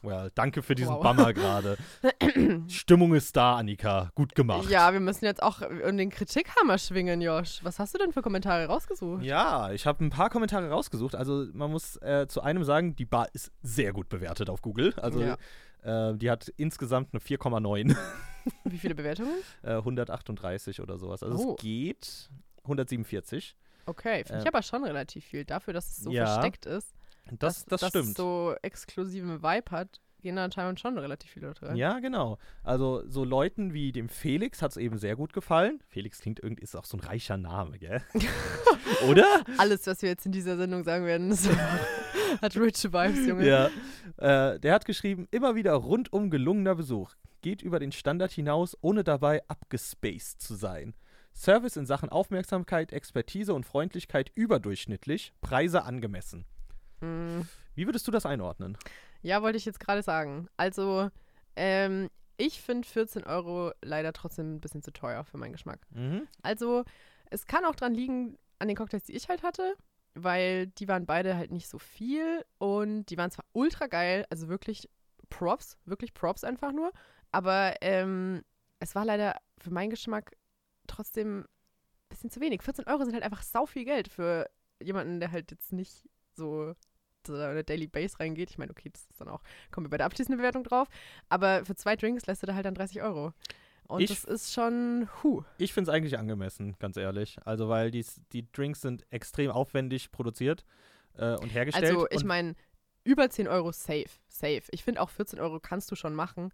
Well, danke für diesen
Wow.
Bummer gerade. Stimmung ist da, Annika. Gut gemacht.
Ja, wir müssen jetzt auch in den Kritikhammer schwingen, Josh. Was hast du denn für Kommentare rausgesucht?
Ja, ich habe ein paar Kommentare rausgesucht. Also man muss äh, zu einem sagen, die Bar ist sehr gut bewertet auf Google. Also
Ja.
äh, die hat insgesamt eine 4,9.
Wie viele Bewertungen?
äh, 138 oder sowas. Also
Oh.
es geht 147.
Okay, finde ich
Äh,
aber schon relativ viel. Dafür, dass es so
ja.
versteckt ist.
Das, das
dass
stimmt.
es so exklusiven Vibe hat, gehen da anscheinend schon relativ viele Leute rein.
Ja, genau. Also so Leuten wie dem Felix hat es eben sehr gut gefallen. Felix klingt irgendwie, ist auch so ein reicher Name, gell? Oder?
Alles, was wir jetzt in dieser Sendung sagen werden, hat rich Vibes, Junge.
Ja. Äh, der hat geschrieben, immer wieder rundum gelungener Besuch. Geht über den Standard hinaus, ohne dabei abgespaced zu sein. Service in Sachen Aufmerksamkeit, Expertise und Freundlichkeit überdurchschnittlich, Preise angemessen.
Mm.
Wie würdest du das einordnen?
Ja, wollte ich jetzt gerade sagen. Also, ähm, ich finde 14 Euro leider trotzdem ein bisschen zu teuer für meinen Geschmack.
Mhm.
Also, es kann auch dran liegen, an den Cocktails, die ich halt hatte, weil die waren beide halt nicht so viel und die waren zwar ultra geil, also wirklich Props, wirklich Props einfach nur, aber ähm, es war leider für meinen Geschmack trotzdem ein bisschen zu wenig. 14 Euro sind halt einfach sau viel Geld für jemanden, der halt jetzt nicht so zu einer Daily Base reingeht. Ich meine, okay, das ist dann auch, kommen wir bei der abschließenden Bewertung drauf, aber für zwei Drinks lässt du da halt dann 30 Euro. Und
Ich-
das ist schon, huh.
Ich finde es eigentlich angemessen, ganz ehrlich. Also, weil die, die Drinks sind extrem aufwendig produziert äh, und hergestellt.
Also, ich meine, über 10 Euro safe. Safe. Ich finde auch 14 Euro kannst du schon machen.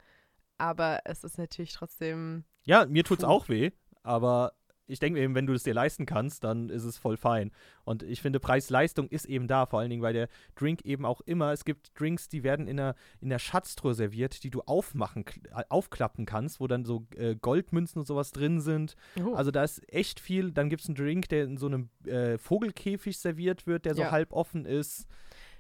Aber es ist natürlich trotzdem.
Ja, mir tut's
Puh.
auch weh, aber ich denke eben, wenn du es dir leisten kannst, dann ist es voll fein. Und ich finde, Preis-Leistung ist eben da, vor allen Dingen, weil der Drink eben auch immer, es gibt Drinks, die werden in der, in der Schatztruhe serviert, die du aufmachen, äh, aufklappen kannst, wo dann so äh, Goldmünzen und sowas drin sind.
Oh.
Also da ist echt viel. Dann gibt es einen Drink, der in so einem äh, Vogelkäfig serviert wird, der so
Ja.
halb offen ist.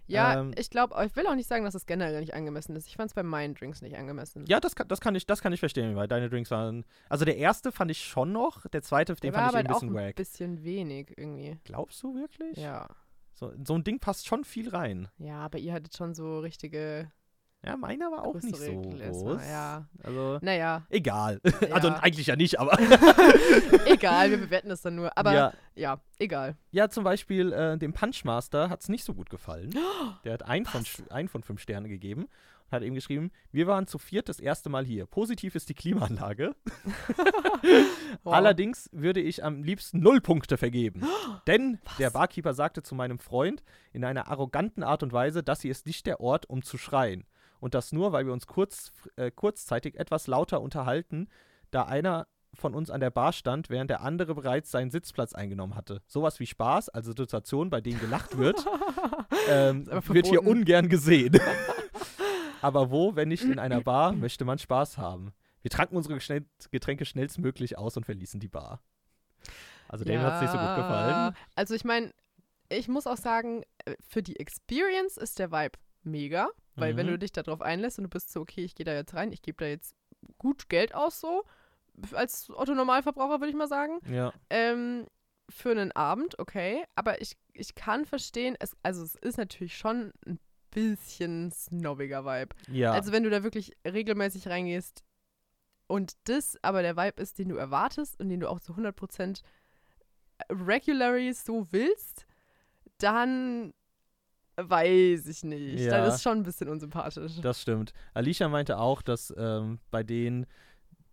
Ja,
ähm,
ich glaube, ich will auch nicht sagen, dass es generell nicht angemessen ist. Ich fand es bei meinen Drinks nicht angemessen.
Ja, das kann, das, kann ich, das kann ich verstehen, weil deine Drinks waren. Also der erste fand ich schon noch, der zweite,
Der
den
war
fand ich eben ein
halt auch
bisschen
ein
wack.
bisschen wenig irgendwie.
Glaubst du wirklich?
Ja.
So, so ein Ding passt schon viel rein.
Ja, aber ihr hattet schon so richtige
Ja, meiner war auch nicht so groß.
Ja.
Also,
Naja,
egal. Also
Ja.
eigentlich ja nicht, aber.
egal, wir bewerten das dann nur. Aber ja,
ja,
egal.
ja, zum Beispiel äh, dem Punchmaster hat es nicht so gut gefallen. Der hat ein von,
Was?
ein von fünf Sterne gegeben und hat eben geschrieben, wir waren zu viert das erste Mal hier. Positiv ist die Klimaanlage.
Wow.
Allerdings würde ich am liebsten null Punkte vergeben. Denn der Barkeeper sagte zu meinem Freund in einer arroganten Art und Weise, dass hier ist nicht der Ort, um zu schreien. Und das nur, weil wir uns kurz, äh, kurzzeitig etwas lauter unterhalten, da einer von uns an der Bar stand, während der andere bereits seinen Sitzplatz eingenommen hatte. Sowas wie Spaß, also Situationen, bei denen gelacht wird, ähm, wird hier ungern gesehen. Aber wo, wenn nicht in einer Bar, möchte man Spaß haben? Wir tranken unsere Getränke schnellstmöglich aus und verließen die Bar. Also dem hat es nicht so gut gefallen.
Also ich meine, ich muss auch sagen, äh, für die Experience ist der Vibe mega, weil wenn
Mhm.
du dich darauf einlässt und du bist so, okay, ich gehe da jetzt rein, ich gebe da jetzt gut Geld aus so, als Otto-Normalverbraucher würde ich mal sagen.
Ja.
Ähm, für einen Abend, okay, aber ich, ich kann verstehen, es, also es ist natürlich schon ein bisschen snobbiger Vibe.
Ja.
Also wenn du da wirklich regelmäßig reingehst und das aber der Vibe ist, den du erwartest und den du auch zu 100% regularly so willst, dann weiß ich nicht.
Ja.
Dann ist schon ein bisschen unsympathisch.
Das stimmt. Alicia meinte auch, dass ähm, bei denen,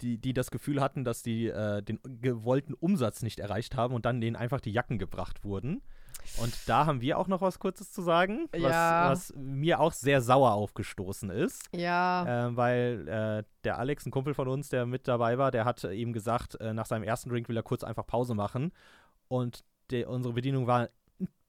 die, die das Gefühl hatten, dass die äh, den gewollten Umsatz nicht erreicht haben und dann denen einfach die Jacken gebracht wurden. Und da haben wir auch noch was Kurzes zu sagen, was,
Ja.
was mir auch sehr sauer aufgestoßen ist.
ja,
Ähm, weil äh, der Alex, ein Kumpel von uns, der mit dabei war, der hat ihm gesagt, äh, nach seinem ersten Drink will er kurz einfach Pause machen. Und unsere Bedienung war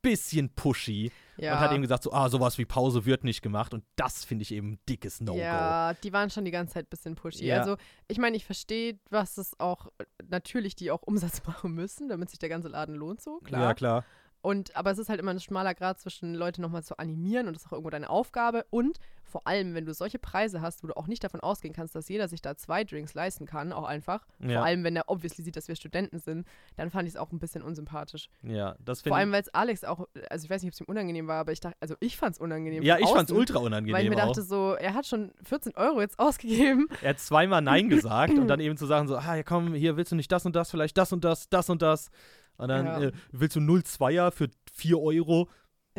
bisschen pushy
ja.
und hat ihm gesagt, so, ah, sowas wie Pause wird nicht gemacht. Und das finde ich eben ein dickes No-Go.
Ja, die waren schon die ganze Zeit ein bisschen pushy.
Ja.
Also, ich meine, ich verstehe, was es auch, natürlich, die auch Umsatz machen müssen, damit sich der ganze Laden lohnt, so, klar.
Ja, klar.
Und, aber es ist halt immer ein schmaler Grad zwischen Leute nochmal zu animieren und das ist auch irgendwo deine Aufgabe. Und vor allem, wenn du solche Preise hast, wo du auch nicht davon ausgehen kannst, dass jeder sich da zwei Drinks leisten kann, auch einfach.
Ja.
Vor allem, wenn er obviously sieht, dass wir Studenten sind, dann fand ich es auch ein bisschen unsympathisch.
Ja, das
Vor
finde
allem, weil es Alex auch, also ich weiß nicht, ob es ihm unangenehm war, aber ich dachte, also ich fand es unangenehm.
ich. Ja, ich fand's
außen,
ultra unangenehm
Weil ich mir
auch.
dachte so, er hat schon 14 Euro jetzt ausgegeben.
Er hat zweimal Nein gesagt und dann eben zu sagen so, ah, ja, komm, hier willst du nicht das und das, vielleicht das und das, das und das. Und dann
Ja.
äh, willst du 0,2er für 4 Euro?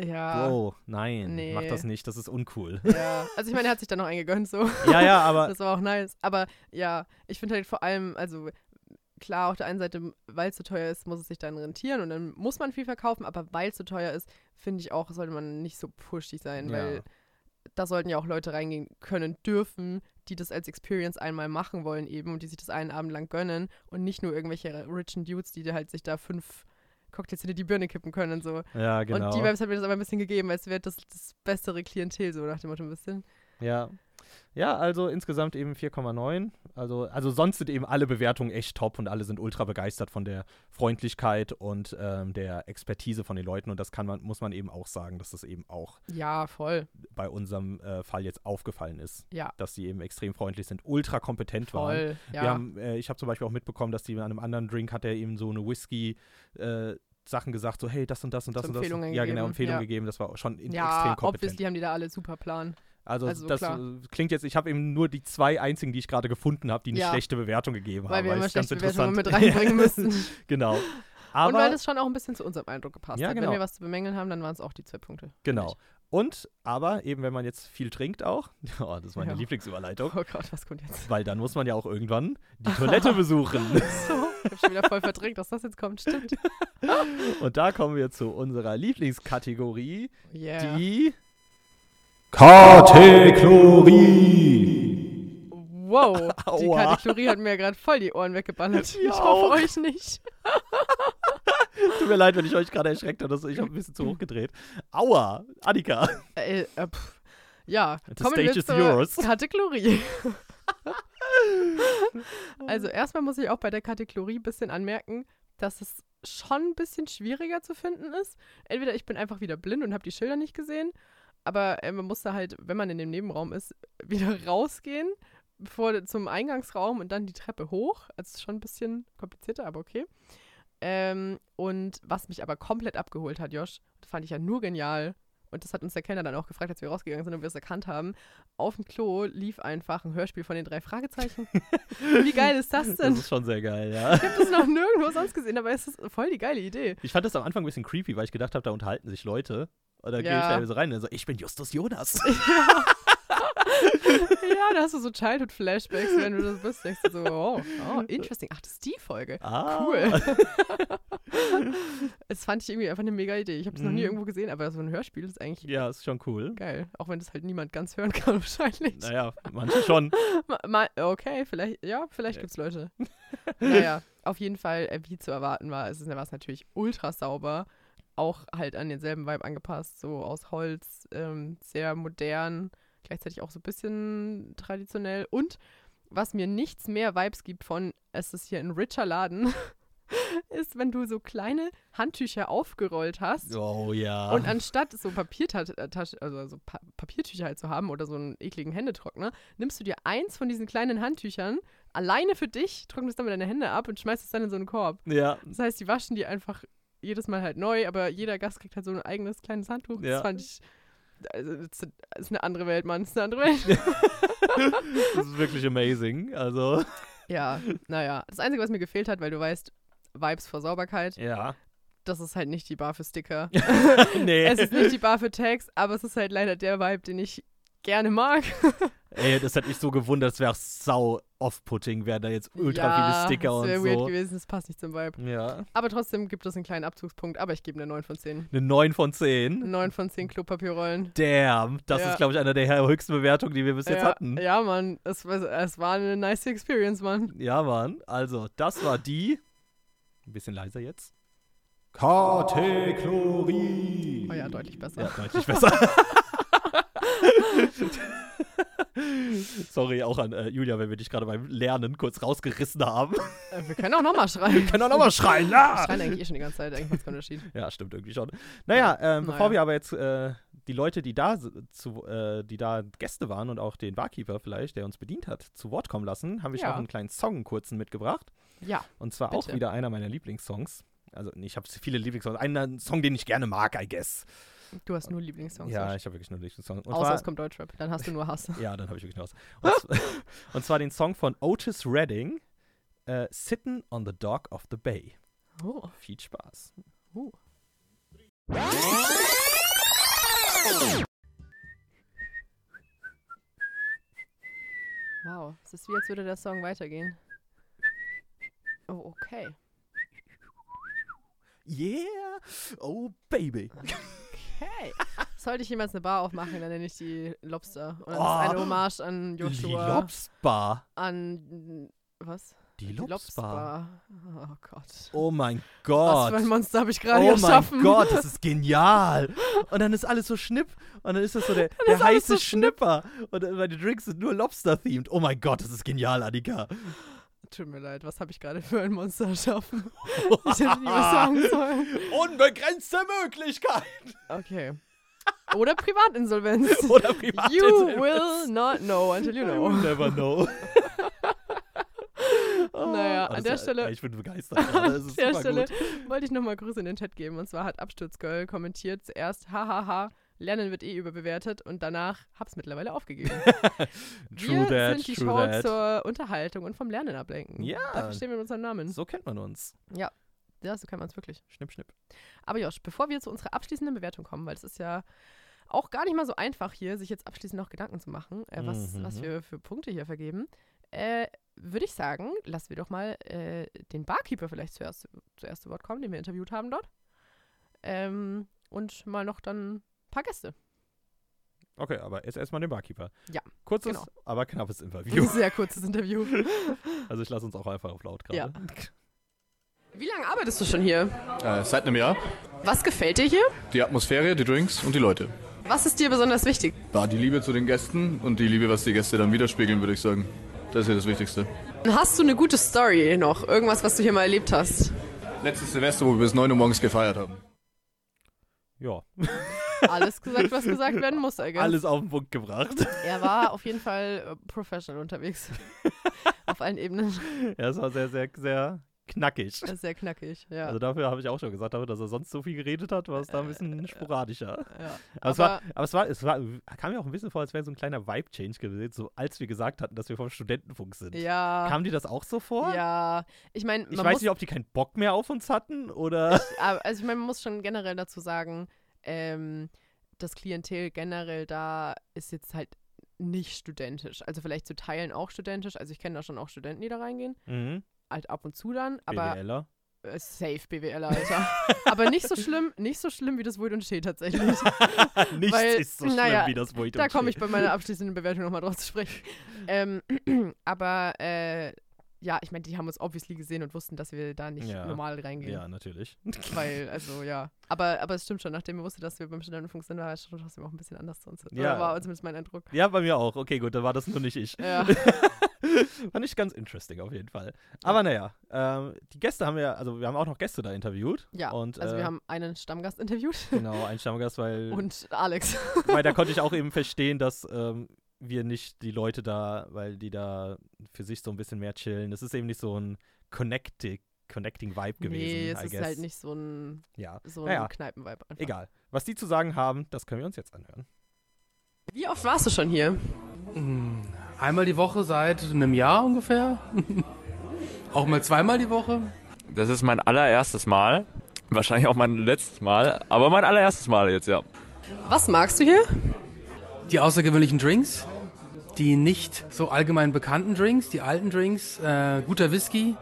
Ja.
Bro, nein,
nee.
mach das nicht, das ist uncool.
Ja, also ich meine, er hat sich dann noch eingegönnt, so.
ja, ja, aber
Das war auch nice. Aber ja, ich finde halt vor allem, also klar, auf der einen Seite, weil es so teuer ist, muss es sich dann rentieren und dann muss man viel verkaufen, aber weil es so teuer ist, finde ich auch, sollte man nicht so pushy sein,
Ja.
weil da sollten ja auch Leute reingehen können dürfen, die das als Experience einmal machen wollen eben und die sich das einen Abend lang gönnen und nicht nur irgendwelche richen Dudes, die halt sich da fünf Cocktails hinter die Birne kippen können und so.
Ja, genau.
Und die Vibes hat mir das aber ein bisschen gegeben, als wäre das das bessere Klientel, so nach dem Motto ein bisschen.
Ja. Ja, also insgesamt eben 4,9. Also, also sonst sind eben alle Bewertungen echt top und alle sind ultra begeistert von der Freundlichkeit und ähm, der Expertise von den Leuten. Und das kann man, muss man eben auch sagen, dass das eben auch
Ja, voll.
bei unserem äh, Fall jetzt aufgefallen ist.
Ja.
Dass die eben extrem freundlich sind, ultra kompetent waren.
Voll. Ja.
Wir haben, äh, ich habe zum Beispiel auch mitbekommen, dass die an einem anderen Drink hat er eben so eine Whisky äh, Sachen gesagt, so hey, das und das und das
So
und das.
Empfehlungen
ja, genau, Empfehlungen
ja.
gegeben. Das war schon in
ja,
extrem kompetent.
obviously haben die da alle super Plan.
Also,
Also,
das
klar.
äh, klingt jetzt, ich habe eben nur die zwei einzigen, die ich gerade gefunden habe, die eine
Ja.
schlechte Bewertung gegeben
Weil
haben.
wir immer schlechte Bewertungen mit reinbringen müssen.
genau.
und
Aber,
weil das schon auch ein bisschen zu unserem Eindruck gepasst
Ja,
hat.
genau.
Wenn wir was zu bemängeln haben, dann waren es auch die zwei Punkte.
genau. Und, aber eben, wenn man jetzt viel trinkt auch, oh, das ist meine
Ja.
Lieblingsüberleitung,
Oh Gott, was kommt jetzt?
weil dann muss man ja auch irgendwann die Toilette besuchen.
So, ich hab schon wieder voll verdrängt, dass das jetzt kommt. Stimmt.
Und da kommen wir zu unserer Lieblingskategorie,
Yeah.
die
Kategorie.
Wow, die
Aua.
Kategorie hat mir gerade voll die Ohren weggeballert. Ich
auch.
hoffe euch nicht.
Tut mir leid, wenn ich euch gerade erschreckt habe. Ich habe ein bisschen zu hoch gedreht. Aua, Annika.
Äh, äh. Ja,
The
kommen
stage
wir
is
zur
yours.
Kategorie. also erstmal muss ich auch bei der Kategorie ein bisschen anmerken, dass es schon ein bisschen schwieriger zu finden ist. Entweder ich bin einfach wieder blind und habe die Schilder nicht gesehen, aber äh, man muss da halt, wenn man in dem Nebenraum ist, wieder rausgehen bevor zum Eingangsraum und dann die Treppe hoch. Also schon ein bisschen komplizierter, aber okay. Ähm, und was mich aber komplett abgeholt hat, Josh, das fand ich ja nur genial. Und das hat uns der Kellner dann auch gefragt, als wir rausgegangen sind und wir es erkannt haben. Auf dem Klo lief einfach ein Hörspiel von den drei Fragezeichen. Wie geil ist das
Das
denn?
ist schon sehr geil, ja.
Ich habe das noch nirgendwo sonst gesehen, aber es ist voll die geile Idee.
Ich fand das am Anfang ein bisschen creepy, weil ich gedacht habe, da unterhalten sich Leute. Und dann gehe ich
Ja.
da so rein und so, ich bin Justus Jonas.
ja, da hast du so Childhood-Flashbacks, wenn du das bist. Denkst du so, oh, oh, interesting. Ach, das ist die Folge.
ah.
Cool. Das fand ich irgendwie einfach eine mega Idee. Ich habe das noch nie
Mhm.
irgendwo gesehen, aber so ein Hörspiel ist eigentlich
Ja, ist schon cool.
geil. Auch wenn das halt niemand ganz hören kann, wahrscheinlich.
Naja, manche schon.
Ma- ma- okay, vielleicht, ja, vielleicht gibt's Leute. naja, auf jeden Fall, äh, wie zu erwarten war, es ist- war es natürlich ultra sauber. Auch halt an denselben Vibe angepasst, so aus Holz, ähm, sehr modern, gleichzeitig auch so ein bisschen traditionell. Und was mir nichts mehr Vibes gibt von, es ist hier ein richer Laden, ist, wenn du so kleine Handtücher aufgerollt hast.
Oh ja.
Und anstatt so Papiertasche, also so pa Papiertücher halt zu haben oder so einen ekligen Händetrockner, nimmst du dir eins von diesen kleinen Handtüchern alleine für dich, trocknest damit deine Hände ab und schmeißt es dann in so einen Korb.
ja.
Das heißt, die waschen die einfach jedes Mal halt neu, aber jeder Gast kriegt halt so ein eigenes kleines Handtuch.
Ja.
Das fand ich. Also, das ist- eine andere Welt, Mann. Das ist eine andere Welt.
Das ist wirklich amazing. Also,
ja, naja. Das Einzige, was mir gefehlt hat, weil du weißt, Vibes vor Sauberkeit,
ja.
das ist halt nicht die Bar für Sticker.
nee.
es ist nicht die Bar für Tags, aber es ist halt leider der Vibe, den ich gerne mag.
Ey, das hat mich so gewundert, es wäre auch sau off-putting, wären da jetzt ultra
ja,
viele Sticker
das
und
wäre
so.
weird gewesen, das passt nicht zum Vibe.
Ja.
Aber trotzdem gibt es einen kleinen Abzugspunkt, aber ich gebe eine 9 von 10.
Eine 9 von 10.
9 von 10 Klopapierrollen.
Damn, das
Ja.
ist, glaube ich, einer der höchsten Bewertungen, die wir bis jetzt
ja,
hatten.
Ja, Mann, es war, es war eine nice Experience, Mann.
Ja, Mann. Also, das war die. Ein bisschen leiser jetzt.
Kategorie.
Oh ja, deutlich besser.
Ja, deutlich besser. Sorry auch an äh, Julia, wenn wir dich gerade beim Lernen kurz rausgerissen haben.
Äh, wir können auch nochmal schreien.
Können auch nochmal schreien,
Wir
na!
schreien eigentlich eh schon die ganze Zeit, eigentlich keinen Unterschied.
Ja, stimmt irgendwie schon. Naja, ähm, bevor
Naja.
wir aber jetzt äh, die Leute, die da, zu, äh, die da Gäste waren und auch den Barkeeper vielleicht, der uns bedient hat, zu Wort kommen lassen, habe ich
Ja.
noch einen kleinen Song einen kurzen mitgebracht.
Ja,
Und zwar auch
Bitte.
wieder einer meiner Lieblingssongs. Also, ich habe viele Lieblingssongs. Einen Song, den ich gerne mag, I guess.
Du hast nur Lieblingssongs.
ja, ich habe wirklich nur Lieblingssongs. Und
Außer
zwar,
es kommt Deutschrap, dann hast du nur Hass.
Ja, dann habe ich wirklich noch was. Und, und zwar den Song von Otis Redding, äh, Sittin' on the Dock of the Bay.
Oh,
Viel Spaß.
uh. Wow, es ist wie, als würde der Song weitergehen. Oh, okay.
Yeah! Oh, baby.
Okay. Sollte ich jemals eine Bar aufmachen, dann nenne ich die Lobster. Und das
Oh.
ist eine Hommage an
Die
Joshua.
Lobsbar.
An. Was?
Die Lobsbar.
Oh Gott.
Oh mein
Was
Gott.
für ein Monster habe ich gerade
Oh
erschaffen.
mein Gott, das ist genial. Und dann ist alles so schnipp. Und dann ist das so der, der heiße
so schnipp.
Schnipper. Und äh, meine Drinks sind nur Lobster-themed. Oh mein Gott, das ist genial, Annika.
Tut mir leid, was habe ich gerade für ein Monster erschaffen? ich hätte nie was sagen sollen.
Unbegrenzte Möglichkeit.
Okay. Oder Privatinsolvenz.
Oder
You
Privatinsolvenz.
will not know until you know.
will never know.
Naja,
Oh,
an
das
der Stelle-
Ich bin begeistert.
An der Stelle
gut.
wollte ich nochmal Grüße in den Chat geben. Und zwar hat Absturzgirl kommentiert zuerst, hahaha, Lernen wird eh überbewertet und danach hab's mittlerweile aufgegeben.
True
wir
that,
sind die
true
Show
that.
zur Unterhaltung und vom Lernen ablenken.
Ja.
Dafür stehen wir mit unserem Namen.
So kennt man uns.
Ja, so kann man es wirklich.
Schnipp, schnipp.
Aber Josh, bevor wir zu unserer abschließenden Bewertung kommen, weil es ist ja auch gar nicht mal so einfach hier, sich jetzt abschließend noch Gedanken zu machen, äh, was,
Mhm.
was wir für Punkte hier vergeben, äh, würde ich sagen, lassen wir doch mal äh, den Barkeeper vielleicht zuerst, zuerst zu Wort kommen, den wir interviewt haben dort. Ähm, und mal noch dann paar Gäste.
Okay, aber jetzt erstmal den Barkeeper.
Ja,
Kurzes,
genau.
aber knappes Interview.
sehr kurzes Interview.
Also ich lasse uns auch einfach auf laut gerade.
Ja. Wie lange arbeitest du schon hier?
Äh, seit einem Jahr.
Was gefällt dir hier?
Die Atmosphäre, die Drinks und die Leute.
Was ist dir besonders wichtig?
War die Liebe zu den Gästen und die Liebe, was die Gäste dann widerspiegeln, würde ich sagen. Das ist ja das Wichtigste.
Hast du eine gute Story noch? Irgendwas, was du hier mal erlebt hast?
Letztes Silvester, wo wir bis 9 Uhr morgens gefeiert haben.
Ja,
Alles gesagt, was gesagt werden muss, I guess.
alles auf den Punkt gebracht.
Er war auf jeden Fall äh, professional unterwegs. auf allen Ebenen.
Ja, es war sehr, sehr, sehr knackig.
Ist sehr knackig, ja.
Also dafür habe ich auch schon gesagt, dafür, dass er sonst so viel geredet hat, war es da ein bisschen sporadischer.
ja.
Aber, es war, aber es war, es war, kam mir auch ein bisschen vor, als wäre so ein kleiner Vibe-Change gewesen, so als wir gesagt hatten, dass wir vom Studentenfunk sind.
ja.
Kam dir das auch so vor?
ja. Ich meine,
Ich weiß nicht, ob die keinen Bock mehr auf uns hatten oder.
aber- also ich meine, man muss schon generell dazu sagen, ähm, das Klientel generell da ist jetzt halt nicht studentisch. Also vielleicht zu Teilen auch studentisch. Also ich kenne da schon auch Studenten, die da reingehen.
Mhm.
Halt ab und zu dann. Aber
BWLer.
äh, safe BWL, Alter. aber nicht so schlimm, nicht so schlimm wie das Void und Shea tatsächlich.
Nichts
Weil,
ist so schlimm
naja,
wie das Void
Da
und
komme ich bei meiner abschließenden Bewertung nochmal drauf zu sprechen. ähm, aber äh, ja, ich meine, die haben uns obviously gesehen und wussten, dass wir da nicht
Ja.
normal reingehen.
Ja, natürlich.
Weil, also ja. Aber, aber es stimmt schon, nachdem wir wussten, dass wir beim Studentenfunk sind, war es schon trotzdem auch ein bisschen anders zu uns.
Ja.
Oder war zumindest mein Eindruck.
Ja, bei mir auch. Okay, gut, dann war das nur nicht ich.
Ja.
Fand ich ganz interesting auf jeden Fall. Aber naja, ähm, die Gäste haben wir, also wir haben auch noch Gäste da interviewt.
ja.
Und,
also
äh,
wir haben einen Stammgast interviewt
Genau, einen Stammgast, weil,
und Alex.
weil da konnte ich auch eben verstehen, dass ähm, wir nicht die Leute da, weil die da für sich so ein bisschen mehr chillen. Es ist eben nicht so ein connecting, connecting Vibe gewesen.
nee, es
I
ist
guess.
halt nicht so ein,
Ja,
so ein
naja,
Kneipenvibe. Einfach.
egal. Was die zu sagen haben, das können wir uns jetzt anhören.
Wie oft warst du schon hier?
Einmal die Woche seit einem Jahr ungefähr. Auch mal zweimal die Woche.
Das ist mein allererstes Mal. Wahrscheinlich auch mein letztes Mal, aber mein allererstes Mal jetzt, ja.
Was magst du hier?
Die außergewöhnlichen Drinks, die nicht so allgemein bekannten Drinks, die alten Drinks, äh, guter Whisky.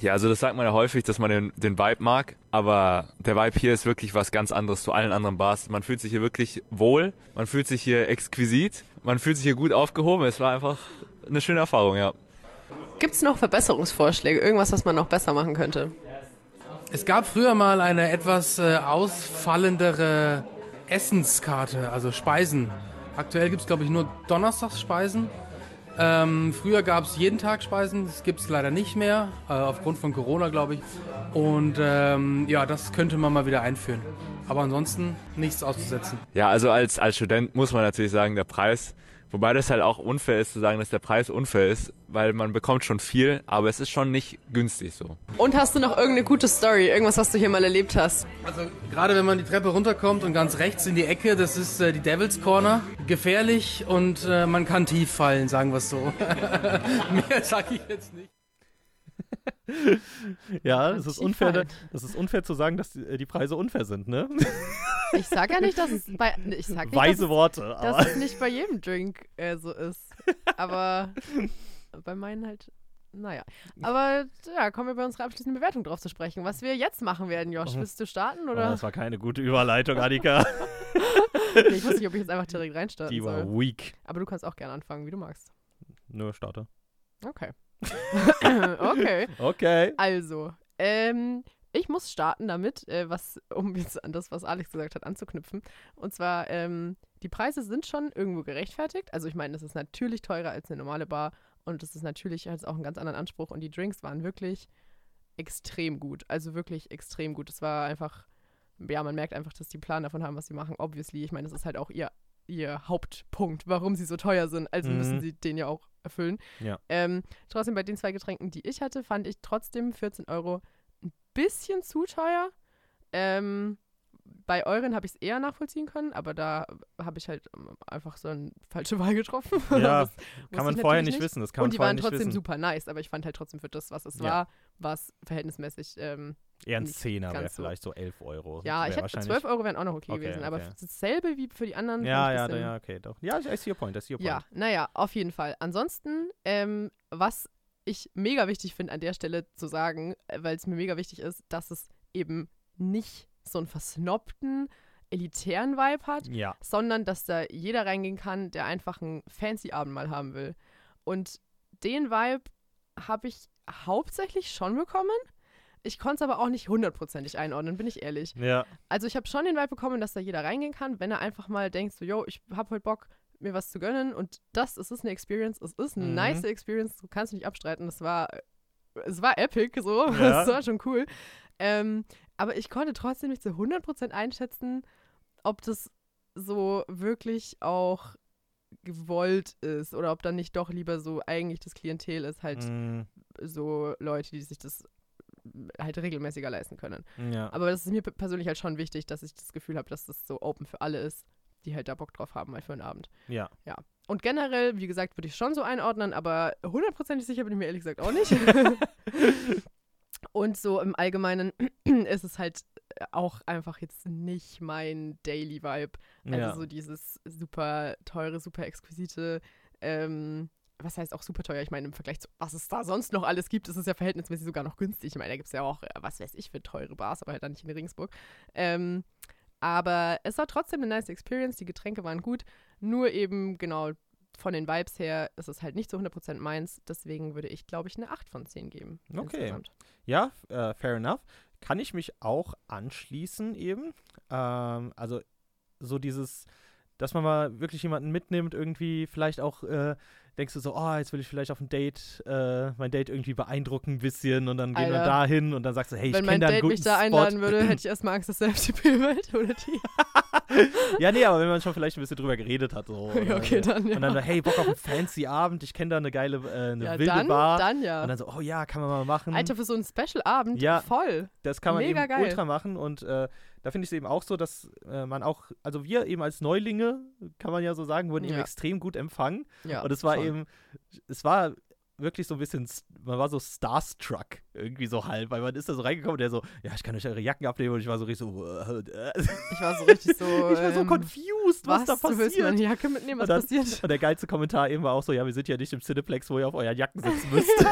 Ja, also das sagt man ja häufig, dass man den, den Vibe mag, aber der Vibe hier ist wirklich was ganz anderes zu allen anderen Bars. Man fühlt sich hier wirklich wohl, man fühlt sich hier exquisit, man fühlt sich hier gut aufgehoben. Es war einfach eine schöne Erfahrung, ja.
Gibt es noch Verbesserungsvorschläge? Irgendwas, was man noch besser machen könnte?
Es gab früher mal eine etwas äh, ausfallendere Essenskarte, also Speisen. Aktuell gibt's glaube ich, nur Donnerstagsspeisen. Ähm, früher gab's jeden Tag Speisen, das gibt's leider nicht mehr, äh, aufgrund von Corona, glaube ich. Und ähm, ja, das könnte man mal wieder einführen. Aber ansonsten nichts auszusetzen.
Ja, also als, als Student muss man natürlich sagen, der Preis, wobei das halt auch unfair ist zu sagen, dass der Preis unfair ist, weil man bekommt schon viel, aber es ist schon nicht günstig so.
Und hast du noch irgendeine gute Story? Irgendwas, was du hier mal erlebt hast?
Also gerade wenn man die Treppe runterkommt und ganz rechts in die Ecke, das ist äh, die Devil's Corner. Gefährlich und äh, man kann tief fallen, sagen wir es so. Mehr sag ich jetzt nicht.
Ja, es ist unfair, das ist unfair zu sagen, dass die, äh, die Preise unfair sind, ne?
Ich sag ja nicht, dass es bei. Ich sag nicht,
Weise
dass,
Worte,
es, dass es nicht bei jedem Drink äh, so ist. Aber bei meinen halt. Naja. Aber ja, kommen wir bei unserer abschließenden Bewertung drauf zu sprechen. Was wir jetzt machen werden, Josh. Willst du starten
Oh,
oder?
das war keine gute Überleitung, Annika.
nee, ich wusste nicht, ob ich jetzt einfach direkt reinstarten
Die war
soll.
weak.
Aber du kannst auch gerne anfangen, wie du magst.
Nur starte.
Okay. okay.
Okay.
Also, ähm, ich muss starten damit, äh, was, um jetzt an das, was Alex gesagt hat, anzuknüpfen. Und zwar, ähm, die Preise sind schon irgendwo gerechtfertigt. Also ich meine, das ist natürlich teurer als eine normale Bar und das ist natürlich hat auch einen ganz anderen Anspruch und die Drinks waren wirklich extrem gut. Also wirklich extrem gut. Es war einfach, ja, man merkt einfach, dass die Plan davon haben, was sie machen. Obviously, ich meine, das ist halt auch ihr, ihr Hauptpunkt, warum sie so teuer sind. Also
Mhm.
müssen sie den ja auch erfüllen.
Ja.
Ähm, trotzdem bei den zwei Getränken, die ich hatte, fand ich trotzdem 14 Euro ein bisschen zu teuer. Ähm, bei euren habe ich es eher nachvollziehen können, aber da habe ich halt ähm, einfach so eine falsche Wahl getroffen.
Ja,
Das
Kann man vorher nicht wissen. Das kann
Und
man
die
vorher
waren trotzdem
wissen.
super nice, aber ich fand halt trotzdem für das, was es
Ja.
war, war es verhältnismäßig. Ähm,
Eher ein Zehner wäre vielleicht so 11 Euro.
ja, ich hätte
wahrscheinlich-
12 Euro wären auch noch okay,
Okay,
gewesen, aber
okay.
dasselbe wie für die anderen.
Ja, ja, ja, okay, doch. Ja, I see your point, I see your point.
Ja, naja, auf jeden Fall. Ansonsten, ähm, was ich mega wichtig finde an der Stelle zu sagen, äh, weil es mir mega wichtig ist, dass es eben nicht so einen versnobten, elitären Vibe hat,
Ja.
sondern dass da jeder reingehen kann, der einfach einen fancy Abend mal haben will. Und den Vibe habe ich hauptsächlich schon bekommen. Ich konnte es aber auch nicht hundertprozentig einordnen, bin ich ehrlich.
Ja.
Also ich habe schon den Vibe bekommen, dass da jeder reingehen kann, wenn er einfach mal denkt, so, yo, ich habe heute Bock, mir was zu gönnen. Und das, es ist eine Experience, es ist eine
Mhm.
nice Experience, du kannst nicht abstreiten. Das war, es war epic, so,
Ja.
es war schon cool. Ähm, aber ich konnte trotzdem nicht zu 100% einschätzen, ob das so wirklich auch gewollt ist oder ob dann nicht doch lieber so eigentlich das Klientel ist, halt
Mm,
so Leute, die sich das halt regelmäßiger leisten können.
ja.
Aber das ist mir persönlich halt schon wichtig, dass ich das Gefühl habe, dass das so open für alle ist, die halt da Bock drauf haben, mal für einen Abend.
ja.
Und generell, wie gesagt, würde ich schon so einordnen, aber hundertprozentig sicher bin ich mir ehrlich gesagt auch nicht. Und so im Allgemeinen ist es halt auch einfach jetzt nicht mein Daily Vibe. Also
ja.
so dieses super teure, super exquisite, ähm, was heißt auch super teuer? Ich meine, im Vergleich zu was es da sonst noch alles gibt, ist es ja verhältnismäßig sogar noch günstig. Ich meine, da gibt es ja auch, äh, was weiß ich, für teure Bars, aber halt dann nicht in Regensburg. Ähm, aber es war trotzdem eine nice Experience, die Getränke waren gut, nur eben genau von den Vibes her ist es halt nicht zu 100% meins, deswegen würde ich, glaube ich, eine 8 von 10 geben.
Okay.
insgesamt.
Ja, äh, fair enough. Kann ich mich auch anschließen eben. Ähm, also so dieses, dass man mal wirklich jemanden mitnimmt, irgendwie vielleicht auch äh, denkst du so, oh, jetzt will ich vielleicht auf ein Date, äh, mein Date irgendwie beeindrucken ein bisschen und dann gehen wir da hin und dann sagst du, hey, ich
Wenn
kenne
mein
da einen
Date
guten
mich da
Spot.
einladen würde, hätte ich erstmal Angst, dass der FDP wählt oder die.
ja, nee, aber wenn man schon vielleicht ein bisschen drüber geredet hat. So,
Ja, okay, dann ja.
Und dann, so, hey, Bock auf einen fancy Abend, ich kenne da eine geile, äh, eine
ja,
wilde
dann,
Bar.
dann ja.
Und dann so, oh ja, kann man mal machen.
Alter, für so einen Special-Abend,
Ja.
voll.
Das kann man
Mega
eben
geil.
ultra machen und äh, da finde ich es eben auch so, dass äh, man auch, also wir eben als Neulinge, kann man ja so sagen, wurden eben
Ja.
extrem gut empfangen
Ja,
und es war
schon.
Eben, es war wirklich so ein bisschen, man war so starstruck irgendwie so halb, weil man ist da so reingekommen der so, ja, ich kann euch eure Jacken abnehmen und ich war so richtig so, äh, äh,
Ich war so richtig so.
ich war so
ähm,
confused, was, da
Du willst
passiert.
meine Jacke mitnehmen, was
Und dann-
passiert?
Und der geilste Kommentar eben war auch so, ja, wir sind ja nicht im Cineplex, wo ihr auf euren Jacken sitzen müsst.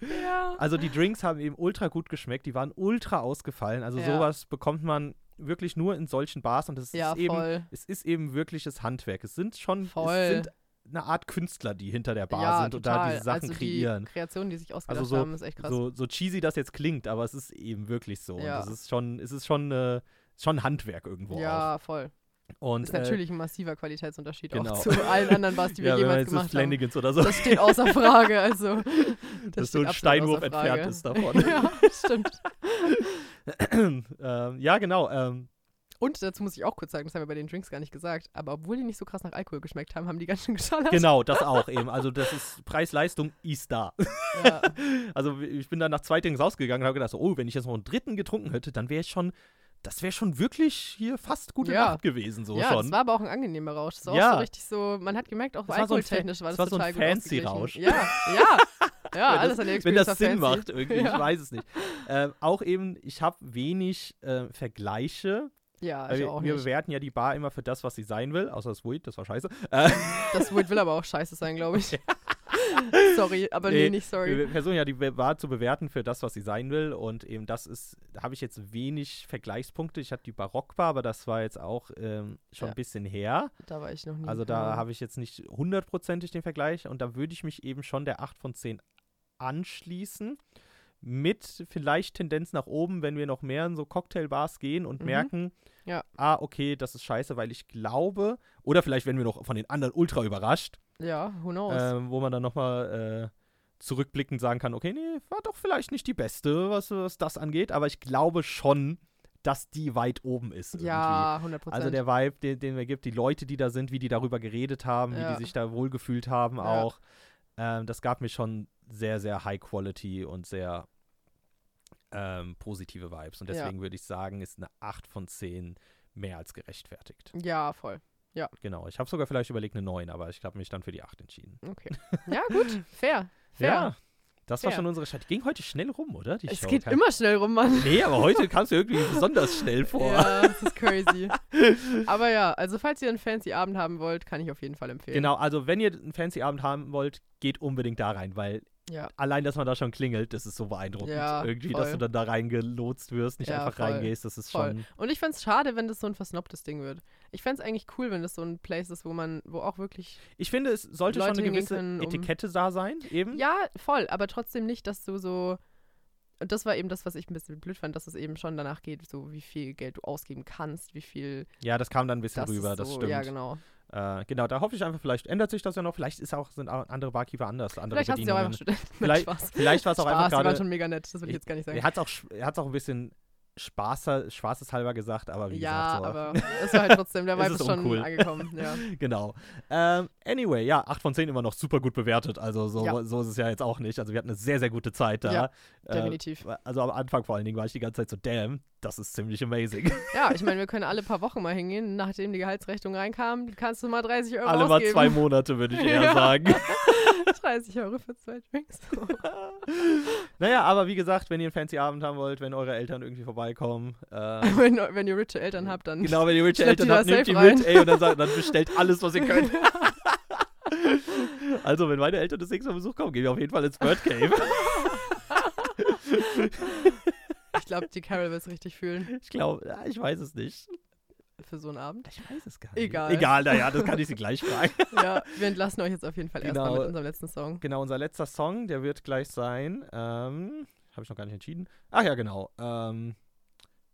ja.
Also die Drinks haben eben ultra gut geschmeckt, die waren ultra ausgefallen. Also
Ja.
sowas bekommt man wirklich nur in solchen Bars und es
Ja,
ist eben,
voll.
es ist eben wirkliches Handwerk. Es sind schon,
Voll.
es sind eine Art Künstler, die hinter der Bar
ja,
sind und da
total.
diese Sachen
also
kreieren.
Die Kreationen, die sich ausgedacht
Also so-
haben, ist echt krass.
So, so cheesy das jetzt klingt, aber es ist eben wirklich so.
Ja.
Und es ist schon, es ist schon, äh, schon Handwerk irgendwo
ja, voll.
auch. Und
Ist
äh,
natürlich ein massiver Qualitätsunterschied
genau.
auch zu allen anderen Bars, die wir
ja,
jemals
jetzt das
gemacht haben.
Oder so,
Das steht außer Frage, also. Das
dass so
steht
ein Steinwurf entfernt ist davon.
ja, stimmt.
ähm, ja, genau. Ähm,
Und dazu muss ich auch kurz sagen, das haben wir bei den Drinks gar nicht gesagt, aber obwohl die nicht so krass nach Alkohol geschmeckt haben, haben die ganz schön geschallert.
genau, das auch eben. Also das ist Preis-Leistung ist da.
Ja,
Also ich bin dann nach zwei Dings rausgegangen und habe gedacht, so, oh, wenn ich jetzt noch einen dritten getrunken hätte, dann wäre ich schon, das wäre schon wirklich hier fast gute
Ja.
Nacht gewesen, so
ja
schon.
das war aber auch ein angenehmer Rausch. Das war
Ja.
auch so richtig so, man hat gemerkt, auch
Das war so ein
alkoholtechnisch war das,
das war so ein fancy. Rausch.
Ja, ja. Ja,
wenn
alles
das,
an der
Wenn
Experience
das
war
Sinn
fancy.
macht irgendwie,
Ja.
ich weiß es nicht. Ähm, auch eben, ich habe wenig äh, Vergleiche.
Ja, ich
wir,
auch
wir
nicht.
bewerten ja die Bar immer für das, was sie sein will, außer das Weed, das war scheiße. Äh,
Das Weed will aber auch scheiße sein, glaube ich. sorry, aber nee, nicht sorry.
Wir versuchen ja die Bar zu bewerten für das, was sie sein will. Und eben das ist, da habe ich jetzt wenig Vergleichspunkte. Ich hatte die Barockbar, aber das war jetzt auch ähm, schon
Ja.
ein bisschen her.
Da war ich noch nie.
Also da habe ich jetzt nicht hundertprozentig den Vergleich. Und da würde ich mich eben schon der 8 von 10 anschließen. Mit vielleicht Tendenz nach oben, wenn wir noch mehr in so Cocktailbars gehen und
Mhm.
merken,
Ja.
ah, okay, das ist scheiße, weil ich glaube, oder vielleicht werden wir noch von den anderen ultra überrascht,
Ja, who knows.
ähm, wo man dann nochmal äh, zurückblickend sagen kann, okay, nee, war doch vielleicht nicht die beste, was, was das angeht, aber ich glaube schon, dass die weit oben ist. Irgendwie.
ja, 100 Prozent.
Also der Vibe, den, den mir gibt, die Leute, die da sind, wie die darüber geredet haben, wie
Ja.
die sich da wohlgefühlt haben
Ja.
auch, ähm, das gab mir schon sehr, sehr High Quality und sehr ähm, positive Vibes. Und
Ja.
deswegen würde ich sagen, ist eine 8 von 10 mehr als gerechtfertigt.
ja, voll.
Genau, ich habe sogar vielleicht überlegt eine 9, aber ich habe mich dann für die 8 entschieden.
Okay. Ja, gut. Fair. Fair.
Ja, das war
Fair.
schon unsere Stadt. Die ging heute schnell rum, oder? Die
Es
Show.
geht
Kein-
immer schnell rum, Mann.
Nee, aber heute kam es irgendwie besonders schnell vor.
Ja, das ist crazy. Aber ja, also falls ihr einen fancy Abend haben wollt, kann ich auf jeden Fall empfehlen.
Genau, also wenn ihr einen fancy Abend haben wollt, geht unbedingt da rein, weil
Ja.
allein, dass man da schon klingelt, das ist so beeindruckend.
Ja,
Irgendwie,
voll.
dass du dann da reingelotst wirst, nicht
Ja,
einfach
voll.
reingehst, das ist
Voll.
schon.
Und ich fände es schade, wenn das so ein versnobtes Ding wird. Ich fände es eigentlich cool, wenn das so ein Place ist, wo man, wo auch wirklich.
Ich finde, es sollte
Leute
schon eine gewisse
können, um-
Etikette da sein, eben.
Ja, voll, aber trotzdem nicht, dass du so. Und das war eben das, was ich ein bisschen blöd fand, dass es eben schon danach geht, so wie viel Geld du ausgeben kannst, wie viel
Ja, das kam dann ein bisschen rüber,
ist
das
so,
stimmt.
Ja, genau.
Äh, genau, da hoffe ich einfach, vielleicht ändert sich das ja noch. Vielleicht ist auch, sind auch andere Barkeeper anders, andere
Vielleicht du ja auch einfach. Studenten.
Vielleicht, vielleicht war es auch
Spaß,
einfach gerade.
schon mega nett, das will ich jetzt gar nicht sagen.
Er hat es auch, er hat's auch ein bisschen Spaß, spaßeshalber gesagt, aber wie
ja,
gesagt, so.
aber es war halt trotzdem, der Vibe
ist
schon
uncool.
angekommen. Ja.
Genau. Ähm, anyway, ja, 8 von 10 immer noch super gut bewertet. Also so,
Ja.
so ist es ja jetzt auch nicht. Also wir hatten eine sehr, sehr gute Zeit da.
Ja,
Äh,
definitiv.
also am Anfang vor allen Dingen war ich die ganze Zeit so, damn, das ist ziemlich amazing.
Ja, ich meine, wir können alle paar Wochen mal hingehen. Nachdem die Gehaltsrechnung reinkam, kannst du mal 30 Euro
Alle mal zwei Monate, würde ich eher
Ja.
sagen.
30 Euro für zwei Drinks.
naja, aber wie gesagt, wenn ihr einen fancy Abend haben wollt, wenn eure Eltern irgendwie vorbeikommen, äh,
wenn, wenn ihr rich Eltern habt, dann
genau, wenn ihr rich
Schleppt
Eltern habt, nehmt die
rein.
mit, ey, und dann, sagt, dann bestellt alles, was ihr könnt. also, wenn meine Eltern das nächste Mal Besuch kommen, gehen wir auf jeden Fall ins Bird Cave.
ich glaube, die Carol wird es richtig fühlen
Ich glaube, ich weiß es nicht.
Für so einen Abend.
Ich weiß es gar nicht.
Egal.
Egal, naja, das kann ich sie gleich fragen.
Ja, wir entlassen euch jetzt auf jeden Fall erstmal
Genau.
mit unserem letzten Song.
Genau, unser letzter Song, der wird gleich sein. Ähm, Habe ich noch gar nicht entschieden. Ach ja, genau. Ähm,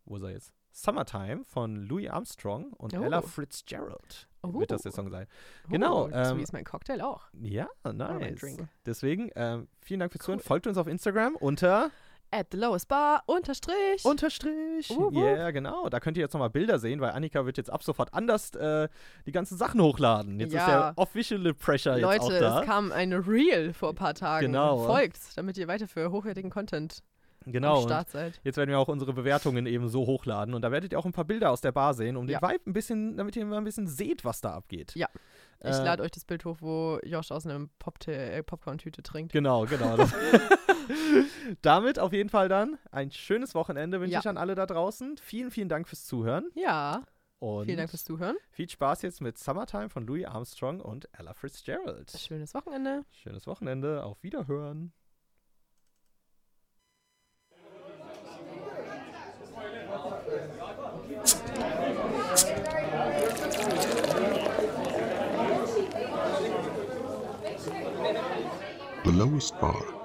wo ist er jetzt? Summertime von Louis Armstrong und
Oh.
Ella Fitzgerald.
Oh.
Wird das der Song sein. Genau,
Oh, so
ähm,
wie ist mein Cocktail auch.
Ja, nice. Deswegen, ähm, vielen Dank fürs Zuhören.
Cool.
Folgt uns auf Instagram unter
At the lowest bar, Unterstrich.
Unterstrich.
Wup, wup.
Ja, genau. Da könnt ihr jetzt nochmal Bilder sehen, weil Annika wird jetzt ab sofort anders äh, die ganzen Sachen hochladen. Jetzt ist
Ja.
der Official Pressure jetzt auch
Leute,
da.
es kam eine Reel vor ein paar Tagen.
Genau.
Folgt, damit ihr weiter für hochwertigen Content
genau. Jetzt werden wir auch unsere Bewertungen eben so hochladen und da werdet ihr auch ein paar Bilder aus der Bar sehen, um
Ja.
den Vibe ein bisschen, damit ihr mal ein bisschen seht, was da abgeht.
Ja. Ich
Äh,
lade euch das Bild hoch, wo Josh aus einem Popte- äh, Popcorn-Tüte trinkt.
Genau, genau. Damit auf jeden Fall dann ein schönes Wochenende wünsche
Ja.
ich an alle da draußen. Vielen, vielen Dank fürs Zuhören
Ja,
und
vielen Dank fürs Zuhören.
viel Spaß jetzt mit Summertime von Louis Armstrong und Ella Fitzgerald.
Schönes Wochenende.
Schönes Wochenende, auf Wiederhören.
Lowest bar.